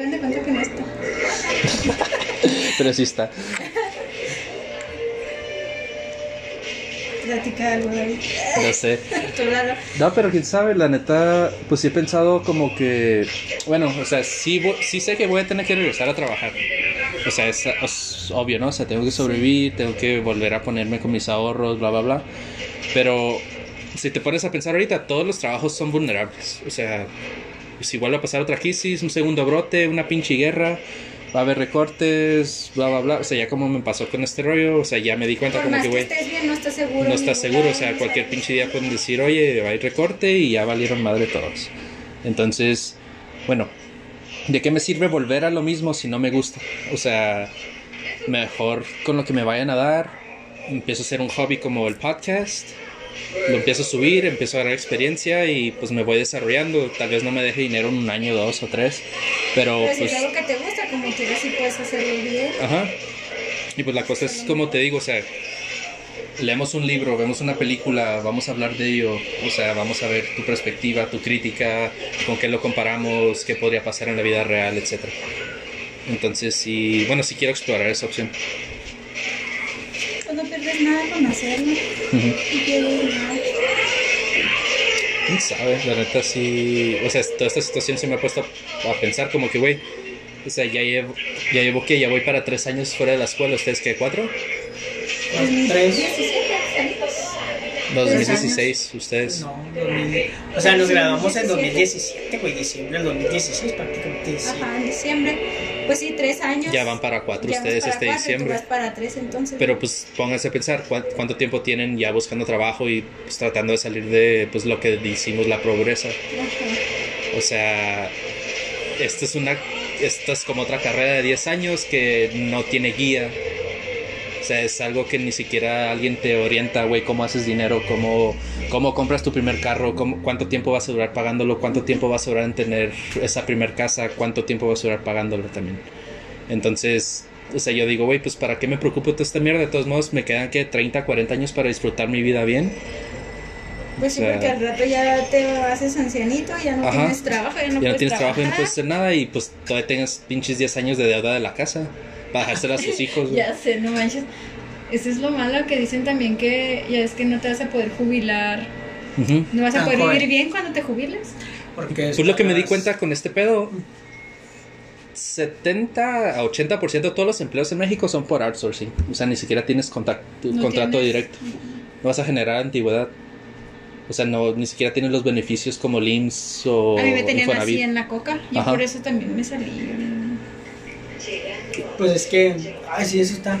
Hagan de cuenta que no está. Pero sí está. Platica algo, David. No sé. No, pero quién sabe, la neta, pues sí he pensado como que, bueno, o sea, sí, sí sé que voy a tener que regresar a trabajar. O sea, es, es obvio, ¿no? O sea, tengo que sobrevivir, tengo que volver a ponerme con mis ahorros, bla, bla, bla. Pero si te pones a pensar ahorita, todos los trabajos son vulnerables. O sea, si vuelve a pasar otra crisis, un segundo brote, una pinche guerra, va a haber recortes, bla, bla, bla. O sea, ya como me pasó con este rollo, o sea, ya me di cuenta Por como más que, güey no estás seguro. no estás seguro, o sea, cualquier pinche día pueden decir, oye, hay recorte y ya valieron madre todos. Entonces, bueno, ¿de qué me sirve volver a lo mismo si no me gusta? O sea, mejor con lo que me vayan a dar, empiezo a hacer un hobby como el podcast, lo empiezo a subir, empiezo a ganar experiencia y pues me voy desarrollando. Tal vez no me deje dinero en un año, dos o tres, pero Pero si pues... es algo que te gusta, como quieras, sí puedes hacerlo bien. Ajá. Y pues la cosa es como te digo, o sea, leemos un libro, vemos una película, vamos a hablar de ello, o sea, vamos a ver tu perspectiva, tu crítica, con qué lo comparamos, qué podría pasar en la vida real, etc. Entonces, sí, bueno, sí quiero explorar esa opción. No pierdes nada con hacerlo. Ujú. Y pierdes nada. ¿Quién sabe? La neta sí, o sea, toda esta situación se me ha puesto a pensar como que, güey, o sea, ya llevo, ya llevo que ya voy para tres años fuera de la escuela, ¿ustedes qué, cuatro? Tres. 17 años. 2016, ustedes. No, 2000. O sea, nos graduamos en 2017, güey, diciembre del 2016 prácticamente. sí. Ajá, en diciembre. Pues sí, tres años. Ya van para cuatro Ya ustedes para este cuatro, diciembre. Tú vas para tres entonces. Pero pues pónganse a pensar cuán- cuánto tiempo tienen ya buscando trabajo y pues, tratando de salir de pues lo que decimos la pobreza. Ajá. O sea, esto es una esto es como otra carrera de 10 años que no tiene guía. Sea, es algo que ni siquiera alguien te orienta, güey, cómo haces dinero, cómo, cómo compras tu primer carro, cómo, cuánto tiempo vas a durar pagándolo, cuánto tiempo vas a durar en tener esa primer casa, cuánto tiempo vas a durar pagándolo también. Entonces, o sea, yo digo, güey, pues para qué me preocupo de esta mierda, de todos modos me quedan que 30, 40 años para disfrutar mi vida bien. Pues sí, O sea- porque al rato ya te haces ancianito, ya no Ajá. tienes trabajo, ya no, ya no tienes trabajo y no puedes hacer nada y pues todavía tengas pinches 10 años de deuda de la casa para dejársela a sus hijos. güey. Ya sé, no manches. Eso es lo malo que dicen también que ya es que no te vas a poder jubilar. No vas a Tan poder joven. vivir bien cuando te jubiles. Porque Pues lo que me di cuenta con este pedo, 70 a 80% de todos los empleos en México son por outsourcing. O sea, ni siquiera tienes contact- No contrato tienes- directo. No vas a generar antigüedad. O sea, no, ni siquiera tienes los beneficios como el IMSS o a mí me tenían Infonavit. así en la coca. Yo Ajá. por eso también me salí. Pues es que, ay, sí, eso está.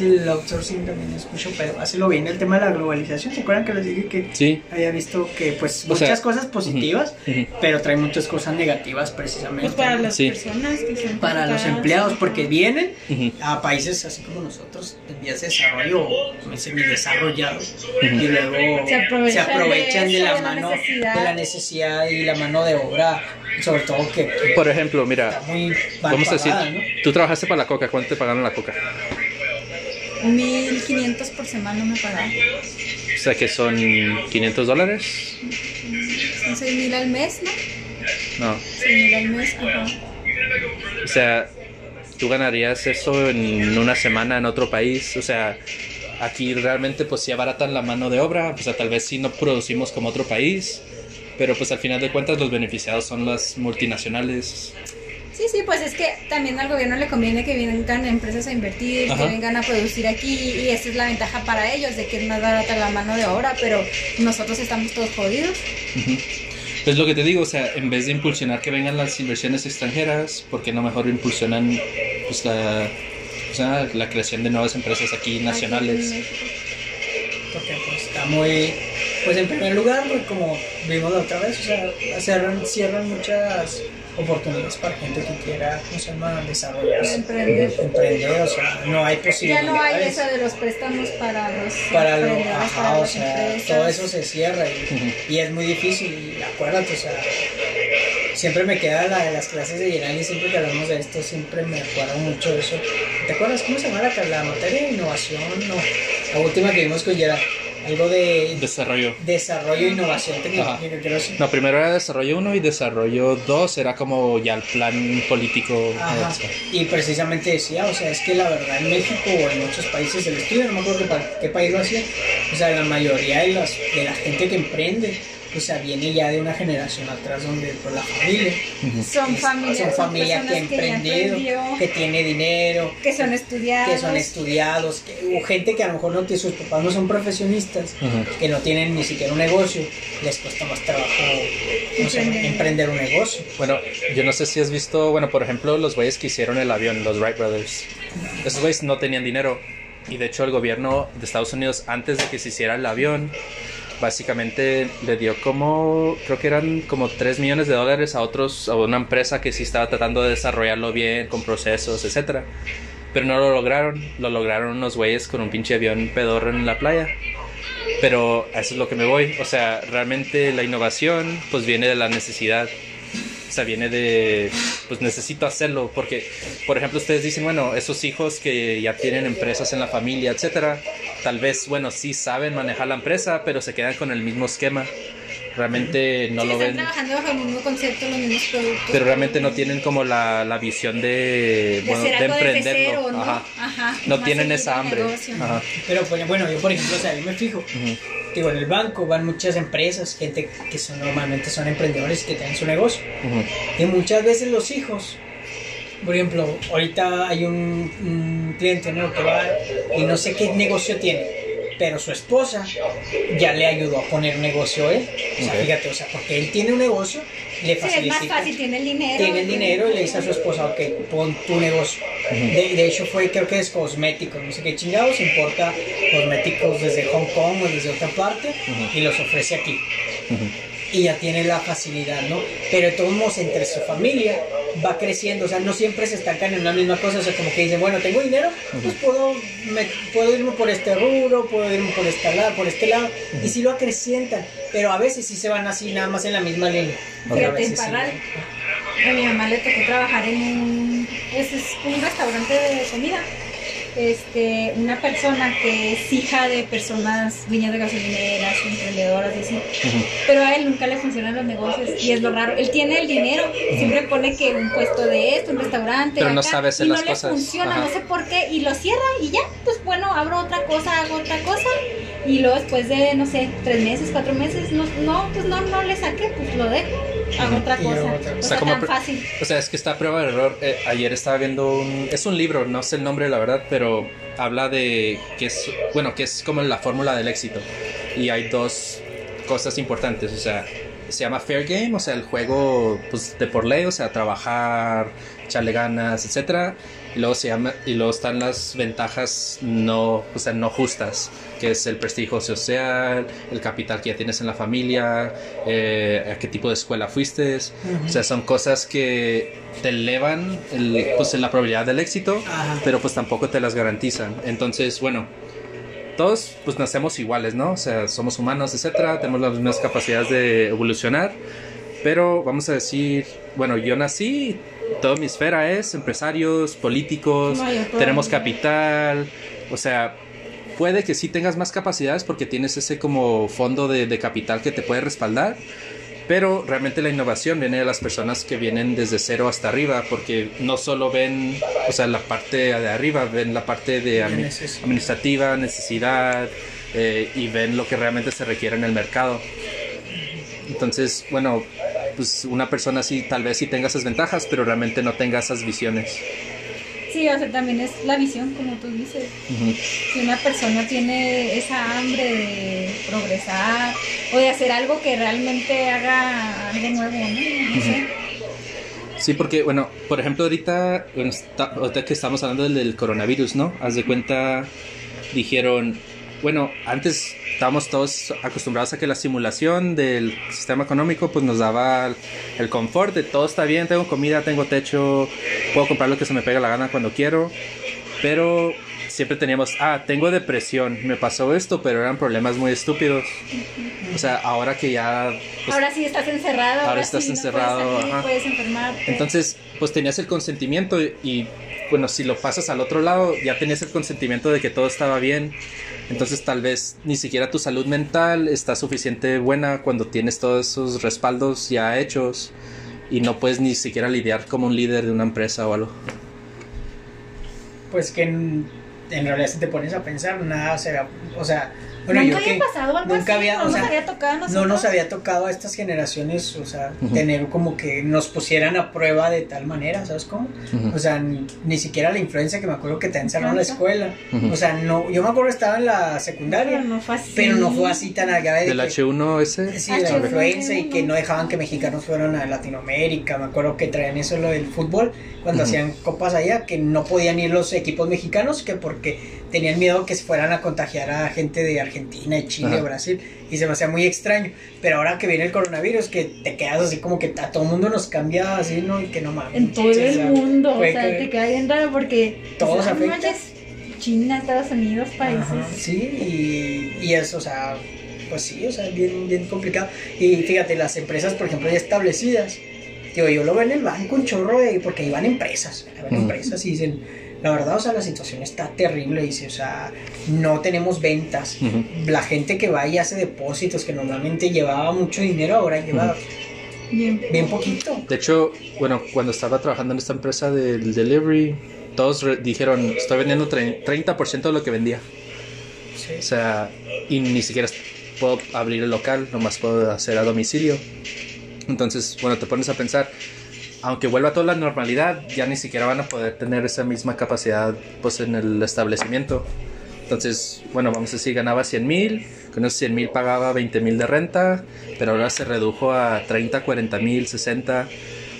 El outsourcing también es mucho, pero así lo viene el tema de la globalización. ¿Se acuerdan que les dije que Sí. había visto que, pues, O muchas sea, cosas positivas, pero trae muchas cosas negativas precisamente Pues para las Sí. personas que son para los empleados, porque vienen a países así como nosotros, en vías de desarrollo o semidesarrollados, Ujú. y luego Se aprovechan de aprovechan de, eso, la de la mano, de la necesidad y la mano de obra, sobre todo que, Por ejemplo, mira, vamos a decir, ¿no? tú trabajaste para la coca, ¿cuánto te pagaron la coca? 1500 por semana me pagaban. O sea, que son 500 dólares. Son 6000 al mes, ¿no? No. 6000 al mes, ajá. O sea, tú ganarías eso en una semana en otro país. O sea, aquí realmente pues sí abaratan la mano de obra. O sea, tal vez sí no producimos como otro país. Pero pues al final de cuentas los beneficiados son las multinacionales. Sí, sí, pues es que también al gobierno le conviene que vengan empresas a invertir, Ajá. que vengan a producir aquí y esa es la ventaja para ellos, de que es más barata la mano de obra, pero nosotros estamos todos jodidos. Es lo que te digo, o sea, en vez de impulsionar que vengan las inversiones extranjeras, ¿por qué no mejor impulsionan pues la, o sea, la creación de nuevas empresas aquí nacionales? Aquí porque pues está muy pues en primer lugar pues, como vimos la otra vez o sea cierran, cierran muchas oportunidades para gente que quiera ¿cómo se llama? desarrollarse Emprender. emprender o sea no hay Ya posibilidades no hay eso de los préstamos para los para lo emprendedores, ajá, para o sea empresas. todo eso se cierra y, es muy difícil y acuérdate o sea siempre me queda la de las clases de Yerán y siempre que hablamos de esto siempre me acuerdo mucho de eso ¿te acuerdas cómo se llama la, la materia de innovación? no la última que vimos con Yerán algo de Desarrollo. desarrollo e innovación tecnológica, No, primero era desarrollo 1 y desarrollo 2 era como ya el plan político. Y precisamente decía, o sea, es que la verdad en México o en muchos países del estudio, no me acuerdo qué país lo hacía, o sea, la mayoría de, las, de la gente que emprende, o sea, viene ya de una generación atrás donde pues, la familia, Son es- familias, son familia que ha personas que ya emprendido, emprendió, que tiene dinero, que son estudiados. que son estudiados, que, o gente que a lo mejor no tiene, sus papás no son profesionistas, Ujú. que no tienen ni siquiera un negocio, les cuesta más trabajo o sea, Emprender. emprender un negocio. Bueno, yo no sé si has visto, bueno, por ejemplo, los güeyes que hicieron el avión, los Wright Brothers. Esos güeyes no tenían dinero. Y de hecho el gobierno de Estados Unidos, antes de que se hiciera el avión, básicamente le dio como, creo que eran como 3 millones de dólares a otros, a una empresa que sí estaba tratando de desarrollarlo bien, con procesos, etcétera. Pero no lo lograron, lo lograron unos güeyes con un pinche avión pedorro en la playa. Pero eso es lo que me voy. O sea, realmente la innovación pues viene de la necesidad. O sea, viene de, pues necesito hacerlo, porque, por ejemplo, ustedes dicen, bueno, esos hijos que ya tienen empresas en la familia, etcétera, tal vez, bueno, sí saben manejar la empresa, pero se quedan con el mismo esquema. Realmente no Sí, lo están ven, trabajando bajo el mismo concepto, los mismos productos. pero realmente no tienen como la, la visión de, de bueno, de desde emprenderlo. cero, ¿no? Ajá. Ajá. No más tienen esa hambre. negocio. Ajá. Pero pues, bueno, yo por ejemplo, o sea, yo me fijo, Ujú. Digo, en el banco van muchas empresas, gente que son, normalmente son emprendedores que tienen su negocio. Y muchas veces los hijos, por ejemplo, ahorita hay un, un cliente ¿no? que va y no sé qué negocio tiene, pero su esposa ya le ayudó a poner un negocio él. O sea, fíjate, o sea, porque él tiene un negocio, le Sí, es más facilita. fácil, tiene el dinero. tiene el dinero y le dice a su esposa, ok, pon tu negocio. De, de hecho fue, creo que es cosmético, no sé qué chingados, importa cosméticos desde Hong Kong o desde otra parte Ujú. y los ofrece aquí Ujú. y ya tiene la facilidad, ¿no? Pero de todos modos, entre su familia va creciendo, o sea, no siempre se estancan en una misma cosa, o sea, como que dicen, bueno, tengo dinero, pues puedo, me- puedo irme por este rubro, puedo irme por este lado, por este lado, y sí lo acrecientan, pero a veces sí se van así nada más en la misma línea. Fíjate, en veces sí, Parral, ¿no? a mi mamá le tocó trabajar en un, es, es un restaurante de comida. Este, una persona que es hija de personas dueñas de gasolineras, emprendedoras y así. Pero a él nunca le funcionan los negocios y es lo raro. Él tiene el dinero, siempre pone que un puesto de esto, un restaurante. Pero no sabe hacer y las no cosas. le funciona, Ajá. no sé por qué, y lo cierra y ya, pues bueno, abro otra cosa, hago otra cosa. Y luego después de, no sé, tres meses, cuatro meses, no, no pues no, no le saqué, pues lo dejo, hago otra cosa. otra. O O sea, sea, como tan pre- fácil. O sea, es que está a prueba de error. Eh, ayer estaba viendo un... Es un libro, no sé el nombre, la verdad, pero habla de que es... Bueno, que es como la fórmula del éxito. Y hay dos cosas importantes. O sea, se llama Fair Game, o sea, el juego pues, de por ley, o sea, trabajar, echarle ganas, etcétera. Y luego se llama... Y luego están las ventajas no... O sea, no justas. Que es el prestigio social, el capital que ya tienes en la familia, eh, a qué tipo de escuela fuiste. O sea, son cosas que te elevan el, pues, la probabilidad del éxito, pero pues tampoco te las garantizan. Entonces, bueno, todos pues nacemos iguales, ¿no? O sea, somos humanos, etcétera, tenemos las mismas capacidades de evolucionar, pero vamos a decir, bueno, yo nací, toda mi esfera es empresarios, políticos, yo tenemos capital, o sea, puede que sí tengas más capacidades porque tienes ese como fondo de, de capital que te puede respaldar, pero realmente la innovación viene de las personas que vienen desde cero hasta arriba, porque no solo ven, o sea, la parte de arriba, ven la parte de administrativa, necesidad, eh, y ven lo que realmente se requiere en el mercado. Entonces, bueno, pues una persona así tal vez sí tenga esas ventajas, pero realmente no tenga esas visiones. Sí, o sea, también es la visión, como tú dices. Si una persona tiene esa hambre de progresar o de hacer algo que realmente haga algo nuevo, ¿no? No sé. Sí, porque, bueno, por ejemplo, ahorita, ahorita que estamos hablando del, del coronavirus, ¿no? Haz de cuenta, dijeron, bueno, antes estábamos todos acostumbrados a que la simulación del sistema económico pues nos daba el, confort de todo está bien, tengo comida, tengo techo, puedo comprar lo que se me pega la gana cuando quiero, pero siempre teníamos, ah, tengo depresión, me pasó esto, pero eran problemas muy estúpidos. O sea, ahora que ya... pues, ahora sí estás encerrado. Ahora Ahora, estás sí encerrado, No puedes, salir, ajá. puedes enfermarte. entonces, pues tenías el consentimiento y, y, bueno, si lo pasas al otro lado, ya tenías el consentimiento de que todo estaba bien. Entonces tal vez ni siquiera tu salud mental está suficiente buena cuando tienes todos esos respaldos ya hechos y no puedes ni siquiera lidiar como un líder de una empresa o algo. Pues que en, realidad si te pones a pensar, nada será, o sea, bueno, nunca yo había que pasado algo nunca así, había, no o nos sea, había tocado a no nos había tocado a estas generaciones, o sea, tener como que nos pusieran a prueba de tal manera, ¿sabes cómo? O sea, ni, ni siquiera la influencia que me acuerdo que te encerraron en la escuela. O sea, no, yo me acuerdo que estaba en la Pero secundaria, no fue así. pero no fue así tan grave de Del que- H1S. Sí, la H1N1. influencia y que no dejaban que mexicanos fueran a Latinoamérica. Me acuerdo que traían eso lo del fútbol cuando hacían copas allá, que no podían ir los equipos mexicanos, que porque tenían miedo que se fueran a contagiar a gente de Argentina, y Chile, Ajá. Brasil, y se me hacía muy extraño. Pero ahora que viene el coronavirus, que te quedas así como que a todo el mundo nos cambia así, ¿no? Y que no mames. En todo o sea, el mundo. O sea, que- te queda bien raro porque. Todos no afecta. manches, China, Estados Unidos, países. Ajá, sí, y, y eso, o sea, pues sí, o sea, bien, bien complicado. Y fíjate, las empresas, por ejemplo, ya establecidas, digo, yo lo veo en el banco un chorro de, porque ahí van empresas, van Ujú. empresas y dicen, la verdad, o sea, la situación está terrible, dice, o sea, no tenemos ventas. Ujú. La gente que va y hace depósitos, que normalmente llevaba mucho dinero, ahora lleva Bien. bien poquito. De hecho, bueno, cuando estaba trabajando en esta empresa del delivery, todos dijeron, estoy vendiendo tre- 30% de lo que vendía. Sí. O sea, y ni siquiera puedo abrir el local, nomás puedo hacer a domicilio. Entonces, bueno, te pones a pensar, aunque vuelva toda la normalidad, ya ni siquiera van a poder tener esa misma capacidad pues en el establecimiento. Entonces, bueno, vamos a decir, ganaba 100 mil, con esos 100 mil pagaba 20 mil de renta, pero ahora se redujo a 30, 40 mil, 60.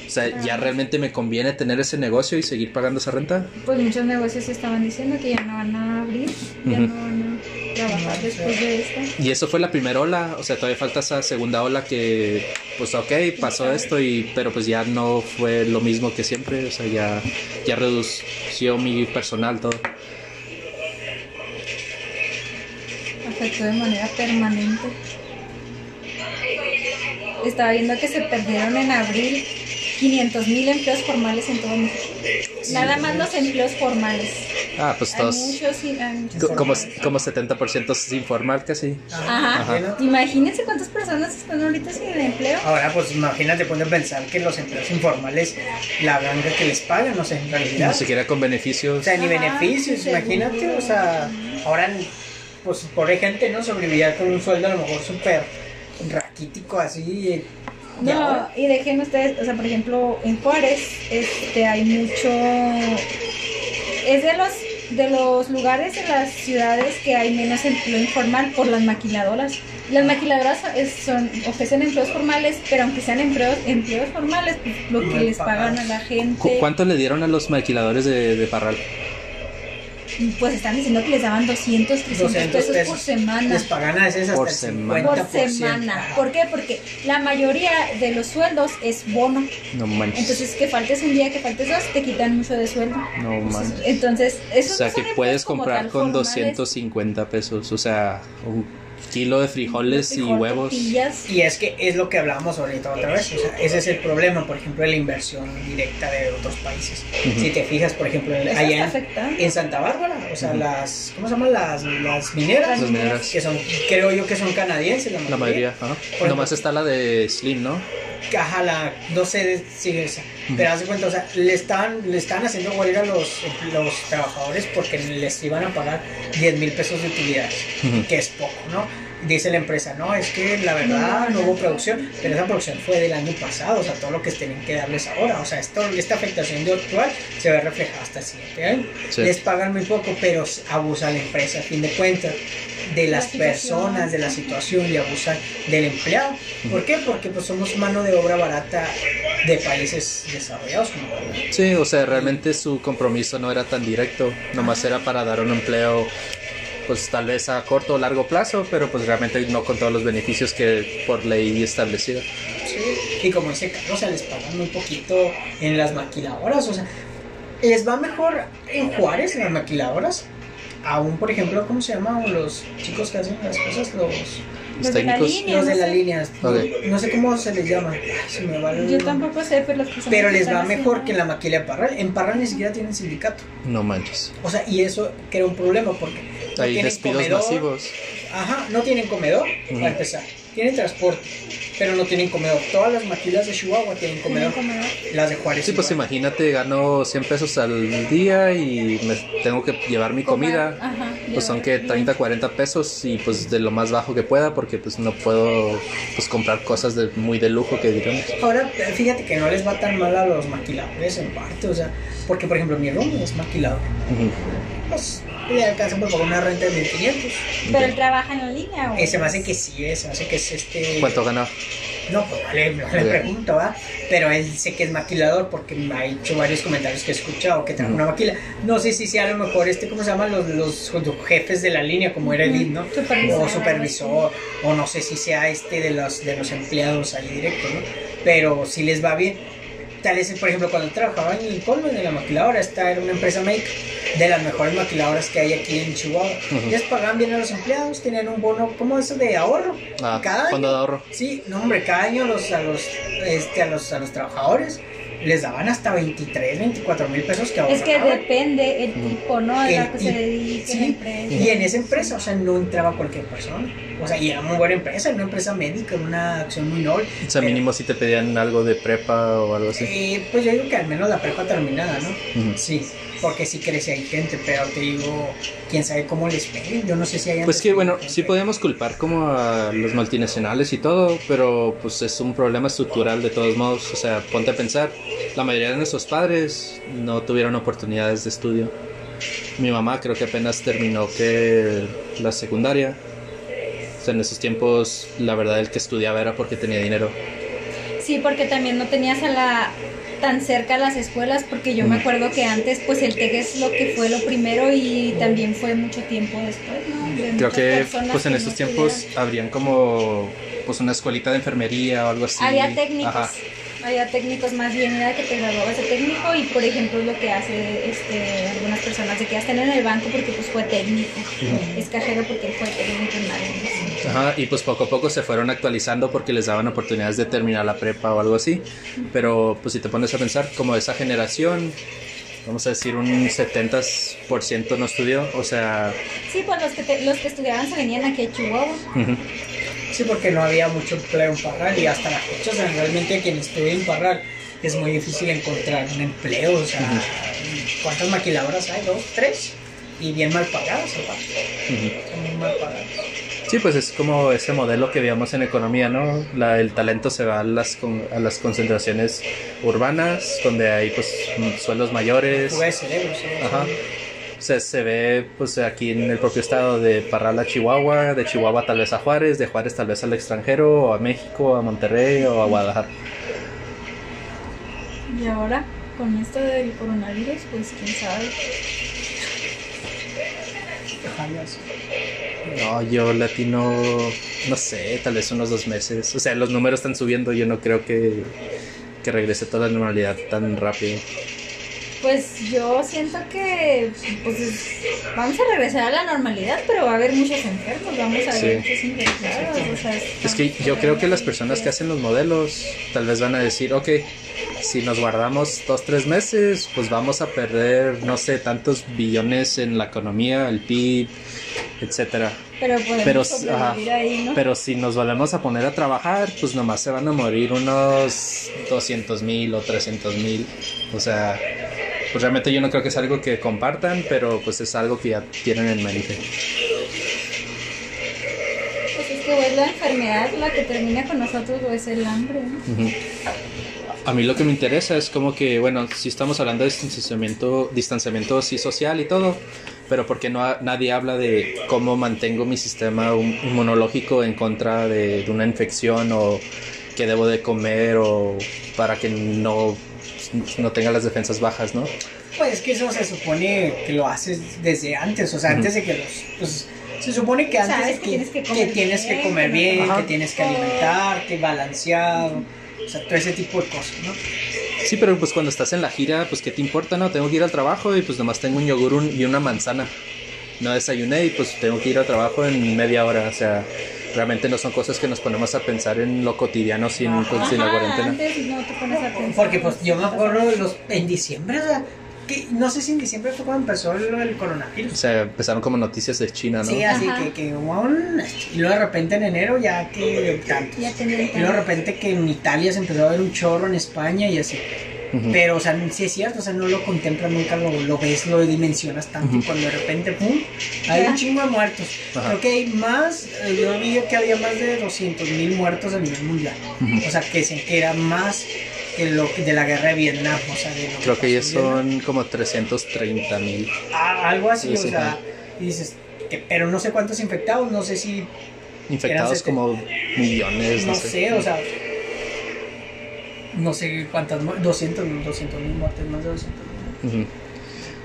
O sea, ¿ya realmente me conviene tener ese negocio y seguir pagando esa renta? Pues muchos negocios estaban diciendo que ya no van a abrir, ya Ujú. no van a trabajar No, después sí. de esto. Y eso fue la primera ola, o sea, todavía falta esa segunda ola que, pues ok, pasó esto, y, pero pues ya no fue lo mismo que siempre, o sea, ya, ya redució mi personal todo. afectó de manera permanente. Estaba viendo que se perdieron en abril 500 mil empleos formales en todo México. Nada más los empleos formales. Ah, pues Hay todos, muchos, y- hay muchos co- como, como 70% es informal casi. Ajá. Ajá. Imagínense cuántas personas están ahorita sin empleo. Ahora, pues imagínate, a pensar que los empleos informales, la ganga que les pagan, no sé, en realidad. Ni siquiera con O beneficios. sea, ni Ajá, beneficios, sí, imagínate, seguro. o sea, ahora, pues, por gente, ¿no? Sobrevivía con un sueldo a lo mejor súper raquítico, así. No, y dejen ustedes, o sea, por ejemplo, en Juárez, este, hay mucho, es de los, de los lugares de las ciudades que hay menos empleo informal por las maquiladoras. Las maquiladoras es- son, ofrecen empleos formales, pero aunque sean empleos, empleos formales, pues, lo que les pagan a la ¿Cu- gente, ¿Cuánto le dieron a los maquiladores de, de Parral? Pues están diciendo que les daban 200, 300 200 pesos, pesos. por semana. Les pagan a veces hasta Por el semana. 50%. Por semana. ¿Por qué? Porque la mayoría de los sueldos es bono. No manches. Entonces, que faltes un día, que faltes dos, te quitan mucho de sueldo. no Entonces, manches. entonces eso O sea, no que puedes comprar con formales. 250 pesos, o sea, un kilo de frijoles y huevos. tortillas. Y es que es lo que hablábamos ahorita otra vez, o sea, ese es el problema, por ejemplo, de la inversión directa de otros países. Si te fijas, por ejemplo, en- allá en, en Santa Bárbara, o sea, las, ¿cómo se llaman? Las, las mineras, Las mineras. que son, creo yo que son canadienses la mayoría. La mayoría, ajá. Por Nomás ejemplo- está la de Slim, ¿no? Ajá, la, no sé si esa, Haz de cuenta, o sea, le estaban, le estaban haciendo huelga a los, los trabajadores porque les iban a pagar 10 mil pesos de utilidades, que es poco, ¿no? Dice la empresa, no, es que la verdad no hubo producción, pero esa producción fue del año pasado, o sea, todo lo que tienen que darles ahora, o sea, esto, esta afectación de actual se ve reflejada hasta el siguiente año. Sí. Les pagan muy poco, pero abusa la empresa a fin de cuentas de las situación. personas, de la situación y abusan del empleado. ¿Por qué? Porque pues somos mano de obra barata de países desarrollados como. Sí, o sea, realmente su compromiso no era tan directo, nomás era para dar un empleo, pues tal vez a corto o largo plazo, pero pues realmente no con todos los beneficios que por ley establecida. Sí, Y como dice Carlos, o sea, les pagan muy poquito en las maquiladoras, o sea, les va mejor en Juárez, en las maquiladoras, aún, por ejemplo, ¿cómo se llaman los chicos que hacen las cosas? Los, Los de la técnicos. línea. los de no la sé. línea. Ok. No sé cómo se les llama. Se me va el- Yo tampoco sé, pero las personas Pero les va mejor que en la maquila de Parral. En Parral ni siquiera tienen sindicato. No manches. O sea, y eso crea un problema porque no Hay tienen despidos comedor. masivos. Ajá, no tienen comedor, para empezar. Tienen transporte, pero no tienen comedor. Todas las maquilas de Chihuahua tienen comedor. Tienen comedor. Las de Juárez. Sí, pues imagínate, gano 100 pesos al día y me tengo que llevar mi comida. Ajá, Pues son que 30, 40 pesos y pues de lo más bajo que pueda porque pues no puedo pues comprar cosas de muy de lujo que digamos. Ahora, fíjate que no les va tan mal a los maquiladores en parte, o sea, porque por ejemplo mi room es maquilador. Ujú. Pues le alcanza por pagar una renta de 1500. Pero él trabaja en la línea. ¿o? Eh, se me hace que sí es, se me hace que es este. ¿Cuánto gana? No, pues no le, no le pregunto, ¿va? Pero él sé que es maquilador porque me ha hecho varios comentarios que he escuchado que trae Ujú. una maquila. No sé si sea a lo mejor este, ¿cómo se llaman? Los, los, los jefes de la línea, como era Edith, ¿no? Supervisor. O supervisor, o no sé si sea este de los, de los empleados ahí directo, ¿no? Pero si les va bien. Tal vez, por ejemplo, cuando trabajaba en el Colman, en la maquiladora, esta era una empresa médica de las mejores maquiladoras que hay aquí en Chihuahua. Les pagaban bien a los empleados, tenían un bono, ¿cómo eso de ahorro? Ah, Cada año. de ahorro. Sí, no hombre, cada año los, a, los, este, a, los, a los trabajadores les daban hasta 23, 24 mil pesos que ahorraban. Es que depende el tipo, ¿no? De la que se dedique sí, la empresa. Y en esa empresa, o sea, no entraba cualquier persona. O sea, y era muy buena empresa, era una empresa médica, era una acción muy noble. O sea, Pero, mínimo si te pedían algo de prepa o algo así. eh, pues yo digo que al menos la prepa terminada, ¿no? Ujú. Sí, porque sí crece ahí gente, pero te digo, quién sabe cómo les peguen. Yo no sé si hay Pues que bueno, sí podemos culpar como a los multinacionales y todo, pero pues es un problema estructural de todos modos. O sea, ponte a pensar, la mayoría de nuestros padres no tuvieron oportunidades de estudio. Mi mamá creo que apenas terminó que la secundaria. O sea, en esos tiempos la verdad el que estudiaba era porque tenía dinero. Sí, porque también no tenías a la tan cerca las escuelas, porque yo me Ujú. acuerdo que antes pues el TEC es lo que fue lo primero y también fue mucho tiempo después, ¿no? De Creo que pues en no tiempos estudiaron. habrían como pues una escuelita de enfermería o algo así. Había técnicos, Ajá. había técnicos más bien, era que te graduabas de técnico y por ejemplo lo que hace este, algunas personas de que ya están en el banco porque pues fue técnico, es cajero porque él fue técnico en algo. Ajá, y pues poco a poco se fueron actualizando porque les daban oportunidades de terminar la prepa o algo así. Pero pues si te pones a pensar, como esa generación, vamos a decir un 70% no estudió, o sea, Sí, pues los que, te- los que estudiaban se venían aquí a Chihuahua. Sí, porque no había mucho empleo en Parral y hasta la fecha, o sea, realmente quien estudia en Parral es muy difícil encontrar un empleo, o sea, ¿cuántas maquiladoras hay? ¿Dos? ¿Tres? Y bien mal pagadas, ujú. Son muy mal pagadas. Sí, pues es como ese modelo que veíamos en economía, ¿no? La, el talento se va a las, con- a las concentraciones urbanas, donde hay pues mm, sueldos mayores. Fuga de cerebros. ¿no? Ajá. O sea, se ve pues aquí en el propio estado de Parral a Chihuahua, de Chihuahua tal vez a Juárez, de Juárez tal vez al extranjero, o a México, a Monterrey o a Guadalajara. Y ahora, con esto del coronavirus, pues quién sabe. Ojalá. No, yo latino, no sé, tal vez unos dos meses. O sea, los números están subiendo, yo no creo que, que regrese toda la normalidad tan rápido. Pues yo siento que pues, es- vamos a regresar a la normalidad, pero va a haber muchos enfermos, vamos a ver Sí. muchos infectados. O sea, Es que yo creo que las personas que hacen los modelos tal vez van a decir, ok, si nos guardamos dos, tres meses, pues vamos a perder, no sé, tantos billones en la economía, el PIB, etcétera. Pero podemos Pero, ajá, ahí, ¿no? pero si nos volvemos a poner a trabajar, pues nomás se van a morir unos 200 mil o 300 mil. O sea, pues realmente yo no creo que es algo que compartan, pero pues es algo que ya tienen en mente. Pues es que o es la enfermedad la que termina con nosotros o es el hambre. A mí lo que me interesa es como que, bueno, si estamos hablando de distanciamiento, distanciamiento sí social y todo, pero porque no ha- nadie habla de cómo mantengo mi sistema inmunológico en contra de, de una infección o qué debo de comer o para que no, no tenga las defensas bajas, ¿no? Pues es que eso se supone que lo haces desde antes, o sea, antes de que los... Pues, se supone que antes Sabes de que tienes que comer tienes que bien, comer que bien, tienes que alimentarte, balanceado, o sea, todo ese tipo de cosas, ¿no? Sí, pero pues cuando estás en la gira, pues qué te importa, ¿no? Tengo que ir al trabajo y pues nomás tengo un yogur un- y una manzana. no desayuné y pues tengo que ir a trabajo en media hora. O sea, realmente no son cosas que nos ponemos a pensar en lo cotidiano sin, pues, sin la Ajá, cuarentena. antes no te pones a pensar. Porque pues yo me acuerdo los, en diciembre, o sea, que, no sé si en diciembre fue cuando empezó el, el O coronavirus. sea, empezaron como noticias de China, ¿no? Sí, así Ajá. que, que hubo un- y luego de repente en enero ya que tantos. Ya Y luego de repente que en Italia se empezó a ver un chorro en España y así. Ujú. Pero, o sea, sí es cierto, o sea, no lo contemplas nunca, lo, lo ves, lo dimensionas tanto. Ujú. Cuando de repente, ¡pum! Hay Ya. un chingo de muertos. Ajá. Creo que hay más, eh, yo vi que había más de 200 mil muertos a nivel mundial. O sea, que, se, que era más que lo de la guerra de Vietnam. O sea, de lo Creo que ya son como 330 mil. Ah, algo así, Sí, o sí, sea, y dices, que, pero no sé cuántos infectados, no sé si, Infectados como millones, no no, sé, o sea, no sé cuántas, mu- 200 mil muertes, más de 200 mil. Ujú.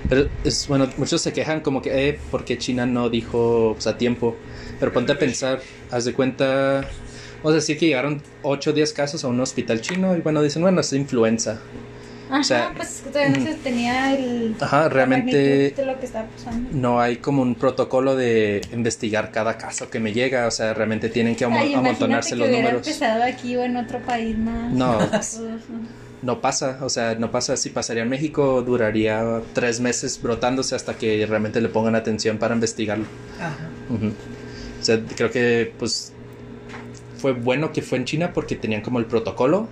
Pero es bueno, muchos se quejan como que, eh, ¿por qué China no dijo pues, a tiempo? Pero ponte a pensar, haz de cuenta, vamos a decir que llegaron 8 o 10 casos a un hospital chino y bueno, dicen, bueno, es influenza. Ajá, o sea, pues todavía no se tenía el. Ajá, realmente magnitud de lo que estaba pasando. no hay como un protocolo de investigar cada caso que me llega, o sea, realmente tienen que amo- Ay, amontonarse que los hubiera números. empezado aquí o en otro país más. No. No pasa, o sea, no pasa. Si pasaría en México, duraría tres meses brotándose hasta que realmente le pongan atención para investigarlo. Ajá. O sea, creo que pues fue bueno que fue en China porque tenían como el protocolo,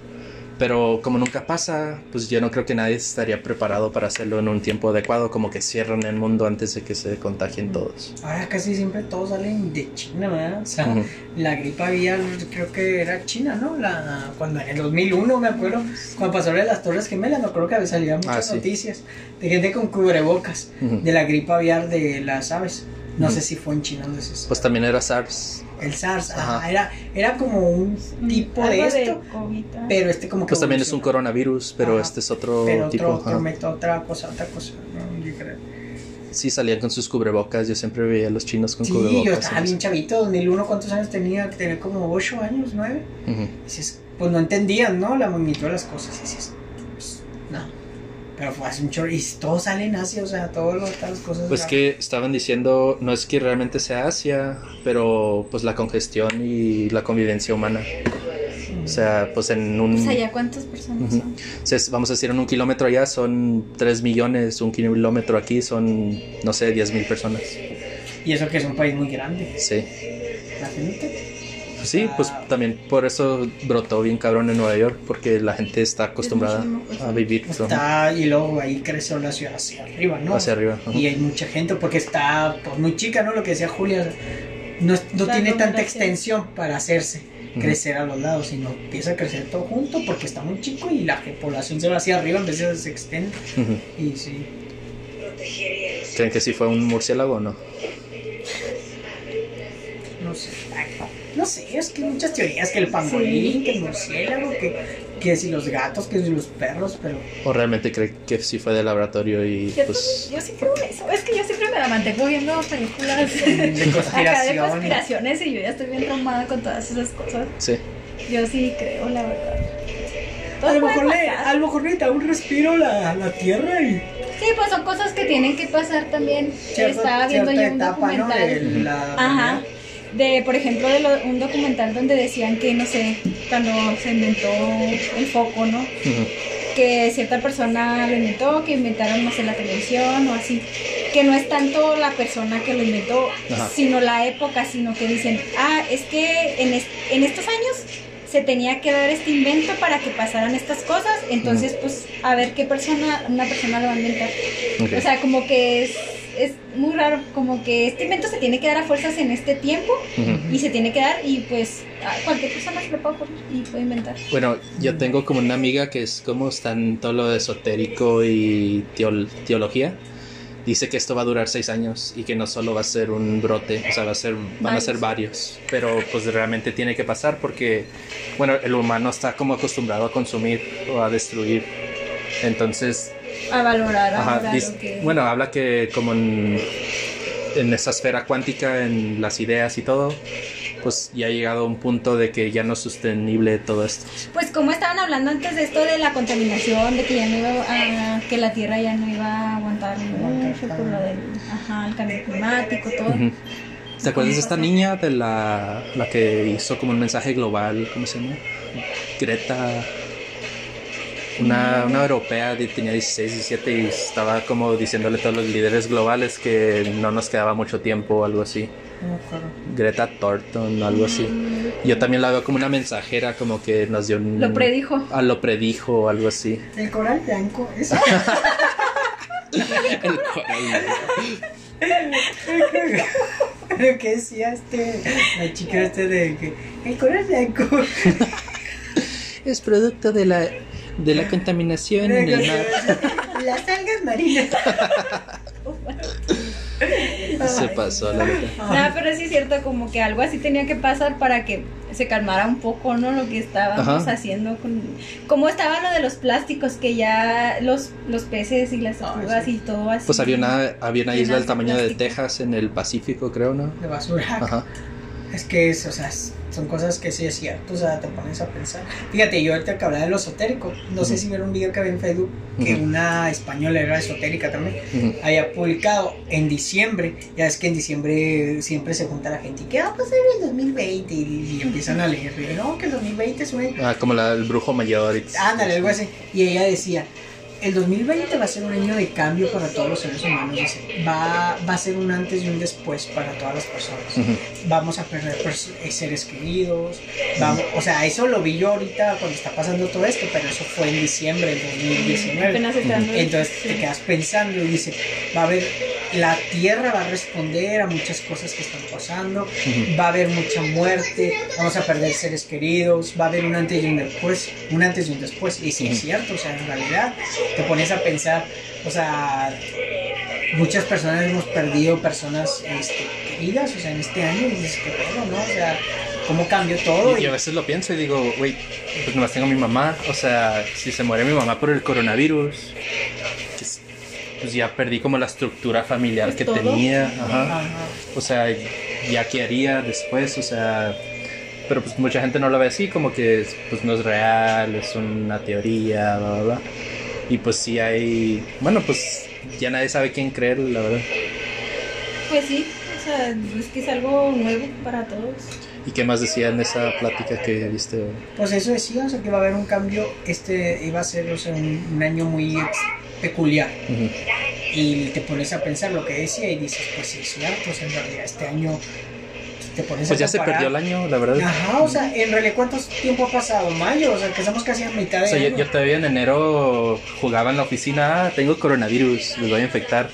pero como nunca pasa, pues yo no creo que nadie estaría preparado para hacerlo en un tiempo adecuado, como que cierran el mundo antes de que se contagien todos. Ahora casi siempre todos salen de China, ¿verdad? O sea, la gripa aviar creo que era China, ¿no? La, cuando en el 2001, me acuerdo, cuando pasó de las Torres Gemelas, me acuerdo que salían muchas Ah, sí. noticias de gente con cubrebocas de la gripa aviar de las aves. No sé si fue en China donde se Pues también era SARS. El SARS, ajá, Ajá. era, era como un tipo de esto, COVID, ¿ah? pero este como que Pues también es un coronavirus, pero Ajá. este es otro pero tipo. otro, otro método, otra cosa, otra cosa, ¿no? Yo creo. Sí, salían con sus cubrebocas. Yo siempre veía a los chinos con Sí, cubrebocas. yo estaba bien chavito, 2001, ¿cuántos años tenía? Tenía como 8 años, 9. Ujú. Dices, pues no entendían, ¿no? La magnitud de las cosas. Y dices. Pero fue hace un chorro. Y todo sale en Asia, o sea, todas las cosas. Pues raras. que estaban diciendo, no es que realmente sea Asia, pero pues la congestión y la convivencia humana. O sea, pues en un... Pues allá, ¿cuántas personas son? vamos a decir, en un kilómetro allá son 3 millones, un kilómetro aquí son, no sé, 10 mil personas. Y eso que es un país muy grande. Sí. Sí, pues también por eso brotó bien cabrón en Nueva York, porque la gente está acostumbrada pues. a vivir Está, y luego ahí creció la ciudad hacia arriba, ¿no? hacia arriba. Ajá. Y hay mucha gente porque está pues, muy chica, ¿no? Lo que decía Julia, no, es- no tiene tanta extensión para hacerse crecer a los lados, sino empieza a crecer todo junto porque está muy chico y la población se va hacia arriba en vez de se extiende. Y sí, ¿Creen que sí fue un murciélago o no no sé, es que hay muchas teorías, que el pangolín, Sí. que el murciélago, que, que si los gatos, que si los perros, pero ¿O realmente cree que sí fue de laboratorio y Yo, pues... yo sí creo eso. Es que yo siempre me la mantengo viendo películas de acá de conspiraciones y yo ya estoy bien traumada con todas esas cosas. Sí. Yo sí creo, la verdad. A lo, mejor le, a lo mejor le da un respiro la, la tierra y Sí, pues son cosas que tienen que pasar también. cierta, Estaba viendo yo un etapa, ¿no? documental. De la Ajá. De, por ejemplo, de lo- un documental donde decían que, no sé, cuando se inventó el foco, ¿no? Ujú. Que cierta persona lo inventó, que inventaron, no sé, la televisión o así. Que no es tanto la persona que lo inventó, Ajá. sino la época, sino que dicen, ah, es que en, es- en estos años se tenía que dar este invento para que pasaran estas cosas, entonces, pues, a ver qué persona, una persona lo va a inventar. Ok. O sea, como que es, es muy raro, como que este invento se tiene que dar a fuerzas en este tiempo Ujú. y se tiene que dar y pues cualquier persona se lo puede ocurrir y puede inventar. Bueno, yo tengo como una amiga que es como está en todo lo esotérico y teol- teología. Dice que esto va a durar seis años y que no solo va a ser un brote, o sea, va a ser, van a ser varios. Pero pues realmente tiene que pasar porque, bueno, el humano está como acostumbrado a consumir o a destruir. Entonces, A valorar Ajá, ahora dis- lo que... bueno, habla que como en, en esa esfera cuántica, en las ideas y todo, pues ya ha llegado a un punto de que ya no es sostenible todo esto. Pues como estaban hablando antes de esto de la contaminación, de que ya no iba a que la Tierra ya no iba a aguantar mucho por lo del ajá, el cambio climático, todo. Ujú. ¿Te acuerdas de esta niña de la, la que hizo como un mensaje global? ¿Cómo se llama? Greta. Una, una europea de- tenía 16, 17 y estaba como diciéndole a todos los líderes globales que no nos quedaba mucho tiempo o algo así. Greta Thornton o algo así. Yo también la veo como una mensajera, como que nos dio un... Lo predijo. Ah, lo predijo o algo así. El coral blanco. Es... El coral. Lo que decía este, la chica este de que el coral blanco. Es producto de la, de la contaminación en el mar. Las algas marinas. Se pasó, la verdad. Nada, pero sí es cierto, como que algo así tenía que pasar para que se calmara un poco, ¿no? Lo que estábamos Ajá. haciendo con... Como estaba lo de los plásticos, que ya los, los peces y las tortugas sí. y todo así... Pues había una, había una isla del de tamaño de plástico. Texas en el Pacífico, creo, ¿no? De basura. Ajá. Es que es, o sea, son cosas que sí es cierto, o sea, te pones a pensar. Fíjate, yo ahorita que hablaba de lo esotérico, no sé Ujú. si vieron un video que había en Facebook que Ujú. una española era esotérica también, Ujú. había publicado en diciembre, ya es que en diciembre siempre se junta la gente y que va a pasar el 2020 y, y empiezan a leer, no, que el 2020 es un Ah, como la, el brujo mayor. Ándale, algo así. Y ella decía, el 2020 va a ser un año de cambio para todos los seres humanos. Dice, va, va a ser un antes y un después para todas las personas. Ujú. Vamos a perder pers- eh, seres queridos. Vamos, o sea, eso lo vi yo ahorita cuando está pasando todo esto, pero eso fue en diciembre del 2019. Apenas estando... Entonces te quedas pensando y dice, va a haber, la tierra va a responder a muchas cosas que están pasando, Ujú. va a haber mucha muerte, vamos a perder seres queridos, va a haber un antes y un después, un antes y un después. Y sí es cierto, o sea, en realidad te pones a pensar, o sea, muchas personas hemos perdido personas este, queridas, o sea, en este año, y dices, qué pedo, ¿no? O sea, cómo cambió todo. Y, y a veces lo pienso y digo, güey, pues nomás tengo a mi mamá. O sea, si se muere mi mamá por el coronavirus, pues, pues ya perdí como la estructura familiar Pues que todo. tenía. Ajá. Ajá. O sea, ya qué haría después, o sea, pero pues mucha gente no lo ve así, como que es- pues no es real, es una teoría, bla, bla, bla. Y pues sí hay, bueno, pues ya nadie sabe quién creer, la verdad. Pues sí, o sea, es que es algo nuevo para todos. ¿Y qué más decía en esa plática que viste? Pues eso decía, o sea, que va a haber un cambio, este iba a ser, o sea, un, un año muy ex- peculiar. Ujú. Y te pones a pensar lo que decía y dices, pues sí, es cierto, o sea, en realidad este año te pones Pues a ya se perdió el año, la verdad. Ajá, o sea, en realidad, ¿cuánto tiempo ha pasado? Mayo, o sea, empezamos casi a mitad de O sea, yo, año. yo todavía en enero jugaba en la oficina, ah, tengo coronavirus, les voy a infectar,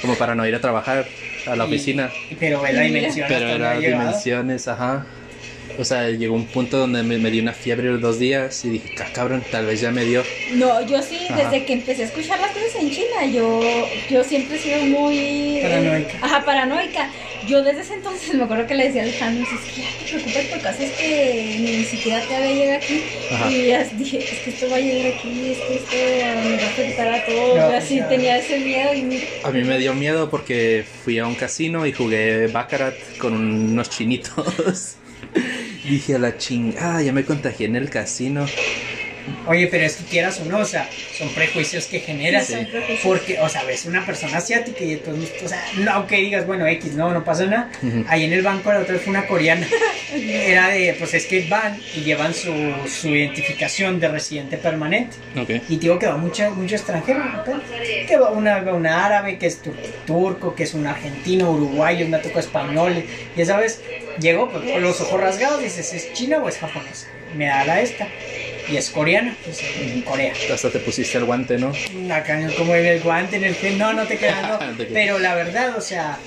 como para no ir a trabajar a la Y- oficina. Pero la dimensión. Pero llegado. dimensiones, ajá. O sea, llegó un punto donde me, me dio una fiebre de dos días y dije, "Ca- cabrón, tal vez ya me dio. No, yo sí, Ajá. desde que empecé a escuchar las cosas en China, yo, yo siempre he sido muy... Paranoica. Ajá, paranoica. Yo desde ese entonces me acuerdo que le decía a Alejandro, es que ya te preocupes por cosas que ni siquiera te había llegado aquí. Ajá. Y ya dije, es que esto va a llegar aquí, es que esto me va a afectar a todos. No, y así tenía ese miedo y mira, A mí me dio miedo porque fui a un casino y jugué Baccarat con unos chinitos. Dije a la chingada, ya me contagié en el casino. Oye, pero es que quieras o no, o sea, son prejuicios que generas. Sí. Porque, o sea, ves una persona asiática y entonces, o sea, no, aunque digas, bueno, X, no, no pasa nada. Ujú. Ahí en el banco la otra vez fue una coreana. Era de, pues es que van y llevan su, su identificación de residente permanente. Ok. Y digo que va mucha, mucho extranjero, ¿no? que va una, una árabe, que es tur- turco, que es un argentino, uruguayo, una toco español. Ya sabes, llegó pues, con los ojos rasgados, dices, ¿es china o es japonesa? Me da la esta. Y es coreana, pues en Corea. Hasta te pusiste el guante, ¿no? Acá como en el guante, en el que no, no te creas, no. No. Pero la verdad, o sea,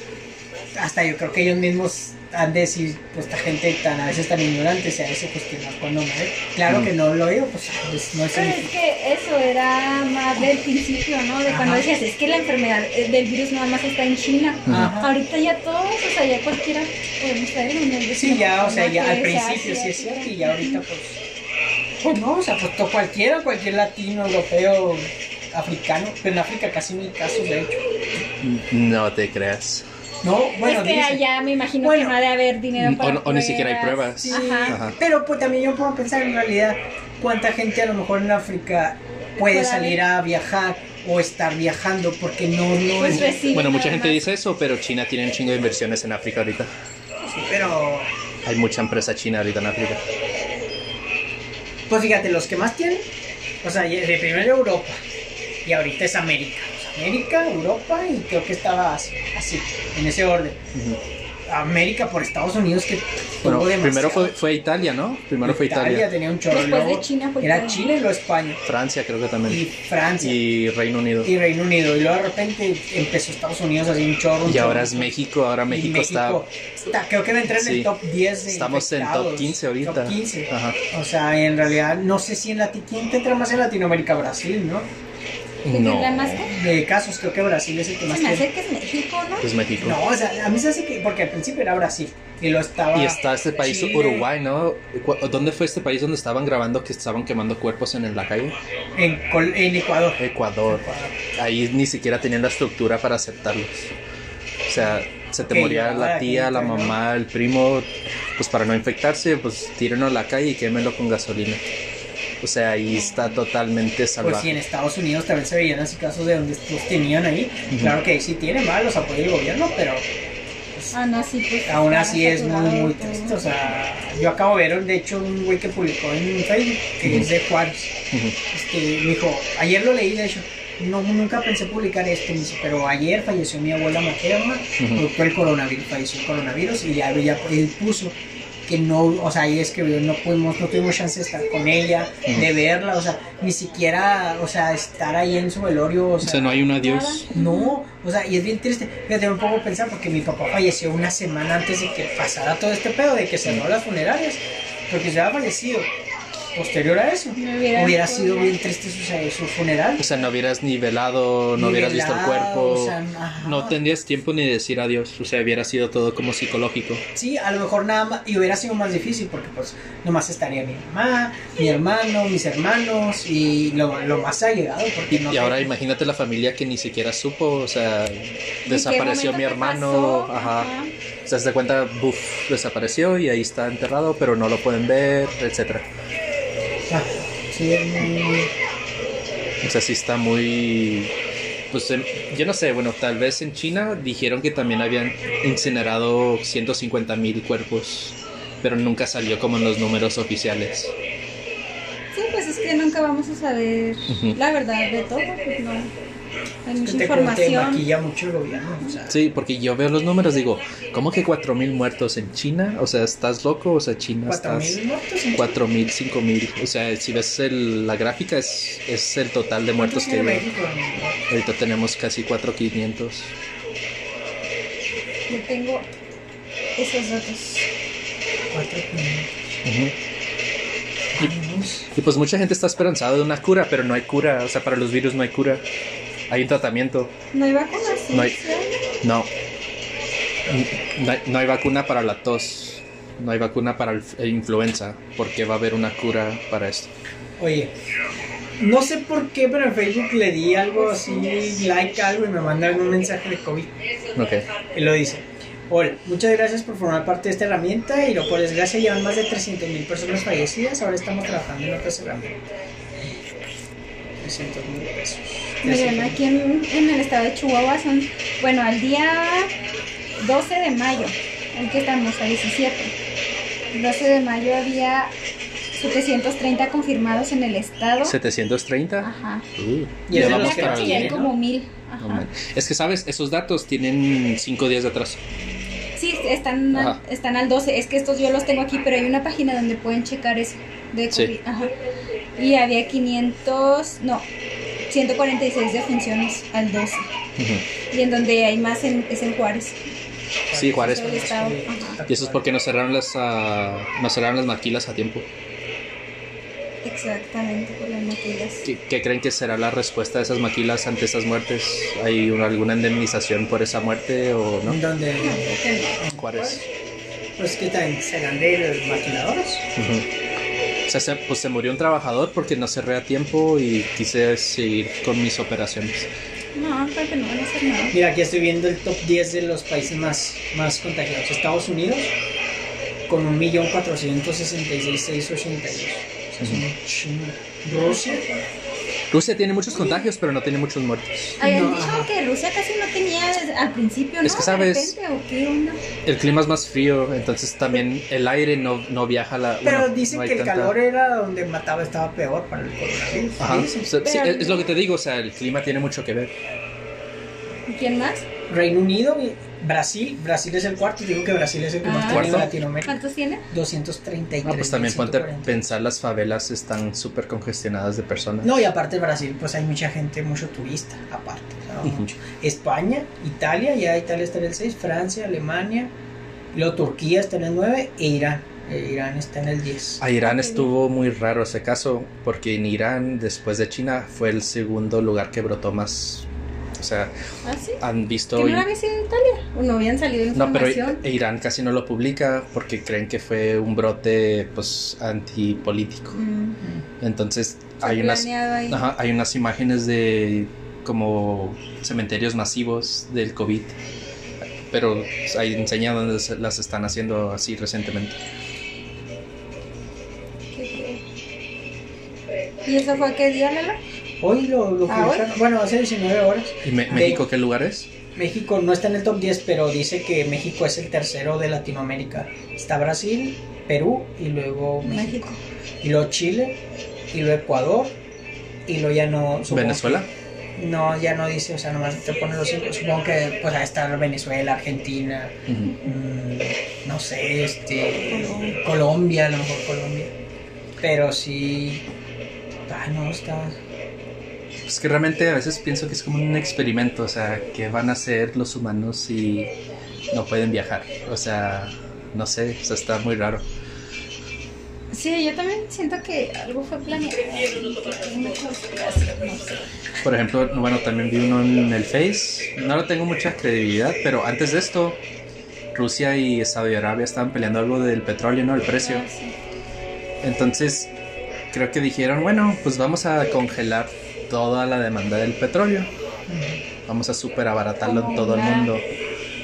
hasta yo creo que ellos mismos han de decir, pues esta gente tan a veces tan ignorante se hace cuestionar cuando me ve. Claro Mm. que no lo digo, pues, pues, no es Pero es que eso era más del principio, ¿no? De cuando decías, es que la enfermedad eh, del virus nada más está en China. Ajá. Ahorita ya todos, o sea, ya cualquiera podemos traerlo. ¿no? Sí, ya, o sea, ya Que al sea principio sí es cierto, y ya ahorita pues. Pues no, o sea, pues to- cualquiera, cualquier latino, europeo, africano, pero en África casi no hay casos de hecho. No te creas. No, bueno, es que allá me imagino Bueno. que no ha de haber dinero O- para o ni siquiera hay pruebas. Sí, Ajá. Ajá. pero pues también yo puedo pensar en realidad cuánta gente a lo mejor en África puede salir a viajar o estar viajando porque no, no Pues reciben Bueno, mucha gente dice eso, pero China tiene un chingo de inversiones en África ahorita. Sí, pero Hay mucha empresa china ahorita en África. Pues fíjate, los que más tienen, o sea, de primero Europa y ahorita es América. América, Europa y creo que estaba así, en ese orden. América por Estados Unidos que tuvo primero fue, fue Italia, ¿no? Primero fue Italia. tenía un chorro. Después de luego China fue Era. Chile y luego España. Francia creo que Y también. Francia. Y, Y Reino Unido. Reino Unido. Y luego de repente empezó Estados Unidos así un chorro. un Y chorro, ahora es. México, ahora Y México, está... está- Creo que va a entrar en Sí. el top 10 de Estamos en top infectados. 15 ahorita. Top 15. Ajá. O sea, en realidad no sé si en Lati ¿Quién te entra más en Latinoamérica? Brasil, ¿no? ¿Quién No, tendrá más? De casos creo que Brasil es el que más Se me hace que es México, ¿no? es México. No, o sea, a mí se hace que... Porque al principio era Brasil. Y lo estaba... Y está este país, Chile, Uruguay, ¿no? ¿Dónde fue este país donde estaban grabando que estaban quemando cuerpos en la calle? En, Col- en Ecuador. Ecuador. Ahí ni siquiera tenían la estructura para aceptarlos. O sea, se te moría la tía, la mamá, el primo. Pues para no infectarse, pues tírenlo a la calle y quémelo con gasolina. O sea, ahí está totalmente Pues sí, en salvaje. Estados Unidos también se veían así casos de donde los tenían ahí. Ujú. Claro que ahí sí tiene mal los apoyos del gobierno, pero pues, Ah, no, sí, pues. aún así es muy, muy triste. O sea, yo acabo de ver, de hecho, un güey que publicó en Facebook, que es de Juárez. Ujú. Este, me dijo, ayer lo leí, de hecho. No, nunca pensé publicar esto, pero ayer falleció mi abuela materna, producto del coronavirus, falleció el coronavirus y ya, ya él puso que no, o sea, ahí escribió, no pudimos, no tuvimos chance de estar con ella, de verla, o sea, ni siquiera, o sea, estar ahí en su velorio, o O sea, no hay un adiós. no, o sea, y es bien triste. Fíjate, un poco pensar porque mi papá falleció una semana antes de que pasara todo este pedo, de que cerró las funerarias. Porque si hubiera fallecido posterior a eso, No hubiera sido bien triste su, su funeral. O sea, no hubieras ni velado, no Ni hubieras visto el velado, cuerpo. o sea, no tendrías tiempo ni de decir adiós. O sea, hubiera sido todo como psicológico. Sí, a lo mejor nada más, y hubiera sido más difícil porque pues nomás estaría mi mamá, mi hermano, mis hermanos y lo, lo más allegado. Porque no Y ahora imagínate la familia que ni siquiera supo, o sea, ¿En qué desapareció mi hermano, ajá. Ajá. O sea, se da cuenta, buf, desapareció y ahí está enterrado, pero no lo pueden ver, etcétera. Ah, sí, es muy- O sea, sí está muy... Pues em, yo no sé, bueno, tal vez en China dijeron que también habían incinerado 150 mil cuerpos, pero nunca salió como en los números oficiales. Sí, pues es que nunca vamos a saber la verdad de todo, pues no. Hay que mucha te, te información. maquilla mucho el gobierno. O sea, Sí, porque yo veo los números, digo, ¿cómo que 4 mil muertos en China? O sea, ¿estás loco? O sea, China cuatro estás... mil muertos en 4 mil, 5 mil. O sea, si ves el- la gráfica, es, es el total de muertos que. México? Ahorita tenemos casi 4,500. Yo tengo esos datos. Cuatro mil. Y pues mucha gente está esperanzada de una cura, pero no hay cura. O sea, para los virus no hay cura. Hay un tratamiento. No hay vacunas, sí, No hay-. No. No hay, no hay vacuna para la tos. No hay vacuna para el- la influenza. Porque va a haber una cura para esto. Oye, no sé por qué, pero en Facebook le di algo así, like algo y me mandaron un mensaje de COVID. Ok. Y lo dice. Hola, muchas gracias por formar parte de esta herramienta y lo por desgracia llevan más de 300 mil personas fallecidas. Ahora estamos trabajando en otras herramientas. 300 mil pesos. Miren, aquí en, en el estado de Chihuahua son, bueno, al día 12 de mayo, en que estamos a 17. El 12 de mayo había 730 confirmados en el estado. 730. Ajá. Uh, Y ya de vamos para tienen, como ¿no? mil. Ajá. Es que sabes, esos datos tienen 5 días de atraso. Sí, están, al- están al 12. Es que estos yo los tengo aquí, pero hay una página donde pueden checar eso. De Sí. COVID. Ajá. Y había 500, no, 146 defunciones al 12. Ujú. Y en donde hay más en, es en Juárez. Sí, Juárez. Y eso es porque no cerraron las, ah, no cerraron las maquilas a tiempo. Exactamente, por las maquillas. ¿Qué, qué creen que será la respuesta de esas maquilas ante esas muertes? ¿Hay una- alguna indemnización por esa muerte o no? Que no. Juárez. pues que también serán de los maquiladores. O sea, se, pues se murió un trabajador porque no cerré a tiempo y quise seguir con mis operaciones. No, creo que no van a hacer nada. Mira, aquí estoy viendo el top 10 de los países más, más contagiados. Estados Unidos con 1.466.682. O sea, es un chingo. Rusia Rusia tiene muchos contagios, pero no tiene muchos muertos. Habían No, dicho que Rusia casi no tenía al principio, ¿no? Es que De sabes- repente, ¿o qué onda? El clima es más frío, entonces también el aire no, no viaja a la... Pero bueno, dicen no que el tanta- calor era donde mataba, estaba peor para el coronavirus. Ajá, o sea, sí, Pero- es lo que te digo, o sea, el clima tiene mucho que ver. ¿Y ¿Quién más? Reino Unido Brasil. Brasil es el cuarto. Digo que Brasil es el que más Ah. tiene en. Latinoamérica. ¿Cuántos tiene? 233. Ah, pues también ponte a 140. pensar, las favelas están súper congestionadas de personas. No, y aparte Brasil, pues hay mucha gente, mucho turista, aparte. o sea, Ujú. mucho. España, Italia, ya Italia está en el 6, Francia, Alemania, luego Turquía está en el 9 e Irán. E Irán está en el 10. A Irán estuvo muy raro ese caso, porque en Irán, después de China, fue el segundo lugar que brotó más. O sea, ¿Ah, sí? han visto... ¿Que no había sido en Italia? ¿O no habían salido No, pero información? Irán casi no lo publica porque creen que fue un brote pues antipolítico. Mm, Entonces hay unas, ajá, hay unas imágenes de como cementerios masivos del COVID. Pero ahí enseña donde se- las están haciendo así recientemente. ¿Y eso fue qué día, Lala? Hoy lo, lo Ah, publicaron, bueno, hace 19 horas. ¿Y Me- De- México qué lugar es? México no está en el top 10, pero dice que México es el tercero de Latinoamérica. Está Brasil, Perú y luego México. México. Y luego Chile y luego Ecuador y luego ya no... ¿Venezuela? que- no, ya no dice, o sea, nomás te pone los cinco. Supongo que pues ahí está Venezuela, Argentina, mm, no sé, este... Colombia, a lo mejor Colombia. Pero sí... Ay, no, está... Es que realmente a veces pienso que es como un experimento, o sea, que van a hacer los humanos si no pueden viajar. O sea, no sé, o sea, está muy raro. Sí, yo también siento que algo fue planeado. Por ejemplo, bueno, también vi uno en el Face. No lo tengo mucha credibilidad, pero antes de esto, Rusia y Saudi Arabia estaban peleando algo del petróleo, ¿no? El precio. Ah. Entonces, creo que dijeron, bueno, pues vamos a congelar toda la demanda del petróleo. Vamos a super abaratarlo en todo el mundo.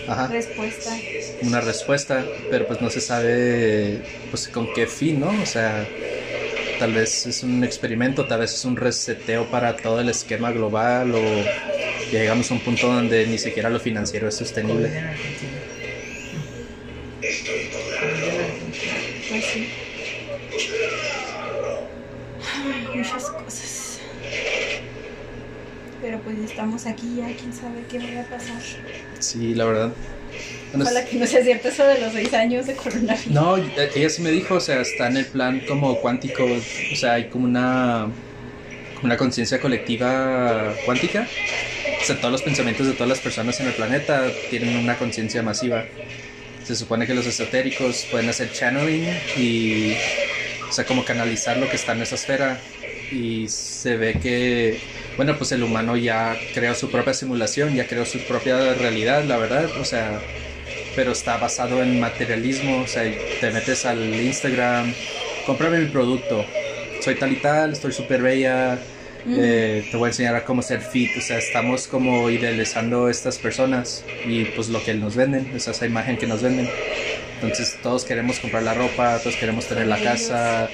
Ajá. Respuesta. una respuesta, pero pues no se sabe pues con qué fin, ¿no? O sea, tal vez es un experimento, tal vez es un reseteo para todo el esquema global o llegamos a un punto donde ni siquiera lo financiero es sostenible. Pues estamos aquí, ya quién sabe qué va a pasar. Sí, la verdad. Bueno, Ojalá que no sea cierto eso de los seis años de coronavirus. No, ella sí me dijo, o sea, está en el plan como cuántico, o sea, hay como una, como una conciencia colectiva cuántica. O sea, todos los pensamientos de todas las personas en el planeta tienen una conciencia masiva. Se supone que los esotéricos pueden hacer channeling y, o sea, como canalizar lo que está en esa esfera. Y se ve que, bueno, pues el humano ya creó su propia simulación, ya creó su propia realidad, la verdad. O sea, pero está basado en materialismo, o sea, te metes al Instagram, cómprame mi producto, soy tal y tal, estoy súper bella, Mm. eh, te voy a enseñar a cómo ser fit, o sea, estamos como idealizando a estas personas y pues lo que nos venden, o sea, esa imagen que nos venden. Entonces todos queremos comprar la ropa, todos queremos tener la casa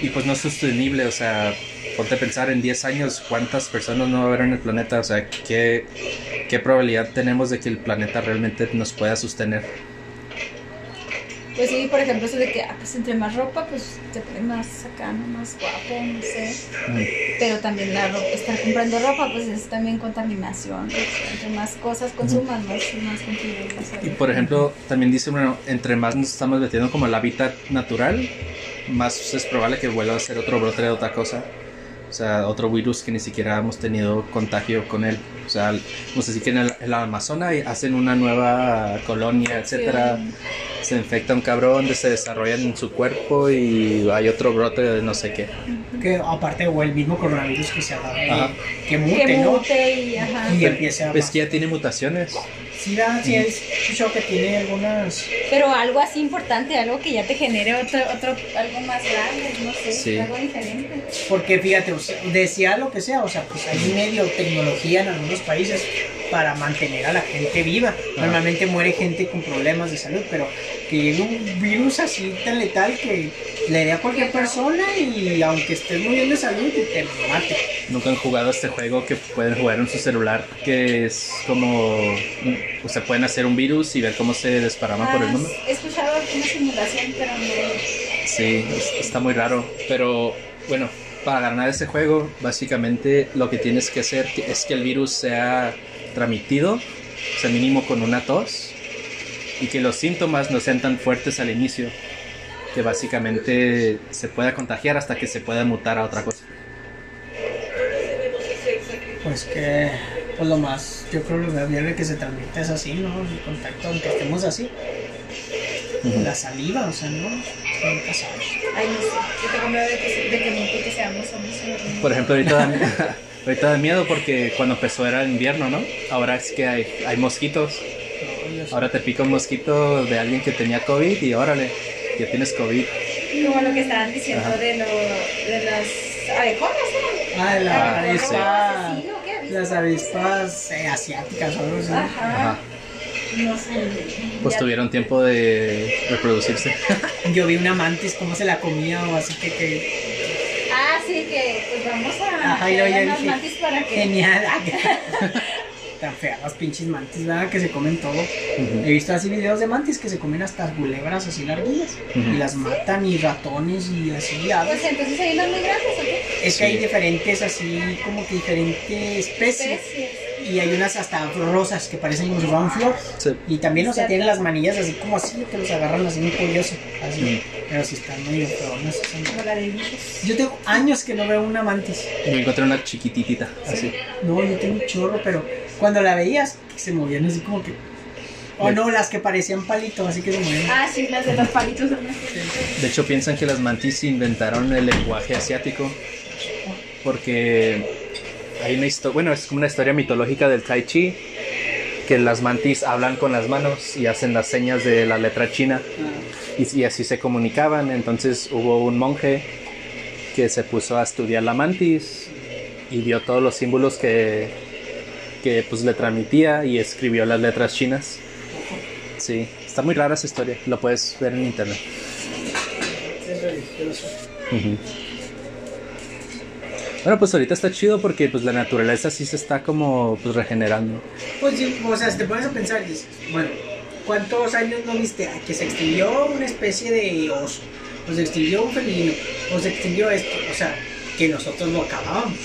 y pues no es sostenible, o sea, ponte a pensar en 10 años cuántas personas no va a haber en el planeta, o sea, qué, qué probabilidad tenemos de que el planeta realmente nos pueda sostener. Pues sí, por ejemplo, eso de que, ah, pues entre más ropa, pues te pones más acá, ¿no? Más guapo, no sé. Mm. Pero también la ropa, estar comprando ropa, pues es también contaminación. sea, entre más cosas consumas, más, más contribuyes a Y por ejemplo, también dice, bueno, entre más nos estamos metiendo como el hábitat natural, más es probable que vuelva a ser otro brote de otra cosa. O sea, otro virus que ni siquiera hemos tenido contagio con él. O sea, no sé si que en el, en el Amazonas hacen una nueva colonia, etcétera. Se infecta un cabrón, se desarrolla en su cuerpo y hay otro brote de no sé qué. Que aparte, o el mismo coronavirus que se agarre, Ajá. que mute, Que ¿no? mute y ajá. Y empiece a. Es que ya tiene mutaciones. Sí, da, sí, es escuchado que tiene algunas. Pero algo así importante, algo que ya te genere otro, otro algo más grande, no sé, Sí. algo diferente. Porque fíjate, o sea, decía lo que sea, o sea, pues hay medio tecnología en algunos países para mantener a la gente viva. Normalmente muere gente con problemas de salud, pero que llegue un virus así tan letal que le dé a cualquier persona y aunque estés muy bien de salud, te mate. Nunca han jugado este juego que pueden jugar en su celular, que es como, o sea, pueden hacer un virus y ver cómo se desparama por el Ah, mundo. He escuchado una simulación, pero no. Sí, es- está muy raro, pero bueno, para ganar ese juego, básicamente lo que tienes que hacer es que el virus sea transmitido, o sea, mínimo con una tos, y que los síntomas no sean tan fuertes al inicio, que básicamente se pueda contagiar hasta que se pueda mutar a otra cosa. Pues que, pues lo más, yo creo que lo viable que se transmite es así, ¿no? El contacto, aunque estemos así. La saliva, o sea, ¿no? Nunca sabes. Ay, no sé. Yo tengo miedo de que, de que nunca que seamos hombres. Por ejemplo, ahorita da, ahorita da miedo porque cuando empezó era invierno, ¿no? Ahora es que hay, hay mosquitos. No. Ahora te pica un mosquito de alguien que tenía COVID y órale, ya tienes COVID. Como lo que estaban diciendo Ajá. de, lo, de las abejonas, ¿no? Ah, la ¿qué? las avispas eh, asiáticas o algo así. Ajá. Ajá. No sé. Pues tuvieron tiempo de reproducirse. Yo vi una mantis, cómo se la comía o así que, que Ah, sí, que pues vamos a Ajá, yo dije, mantis para que. genial. Tan feas las pinches mantis, ¿verdad? Que se comen todo. He visto así videos de mantis que se comen hasta culebras así larguillas. Y las matan y ratones y así. aves. Pues entonces hay unas muy grandes, ¿o qué? Es que hay diferentes así, como que diferentes especies. Especies. Y hay unas hasta rosas que parecen como si fueran flor. Sí. Y también, o sea, tienen las manillas así como así, que los agarran así muy curioso. Así. Pero si están medio feonas. bichos. Yo tengo años que no veo una mantis. Yo encontré una chiquititita, así. No, yo tengo un chorro, pero cuando la veías, se movían así como que. O no, las que parecían palitos, así que se movían. Ah, sí, las de los palitos. son las- De hecho, piensan que las mantis inventaron el lenguaje asiático. Porque hay una historia, bueno, es como una historia mitológica del Tai Chi. Que las mantis hablan con las manos y hacen las señas de la letra china. y, y así se comunicaban. Entonces hubo un monje que se puso a estudiar la mantis y vio todos los símbolos que, que pues le transmitía y escribió las letras chinas. Sí, está muy rara esa historia, lo puedes ver en internet. Ujú. Bueno, pues ahorita está chido porque pues la naturaleza sí se está como pues regenerando. Pues sí, o sea, si te pones a pensar, dices, bueno, ¿cuántos años no viste? Que se extinguió una especie de oso, o se extinguió un felino, o se extinguió esto, o sea, que nosotros lo acabábamos.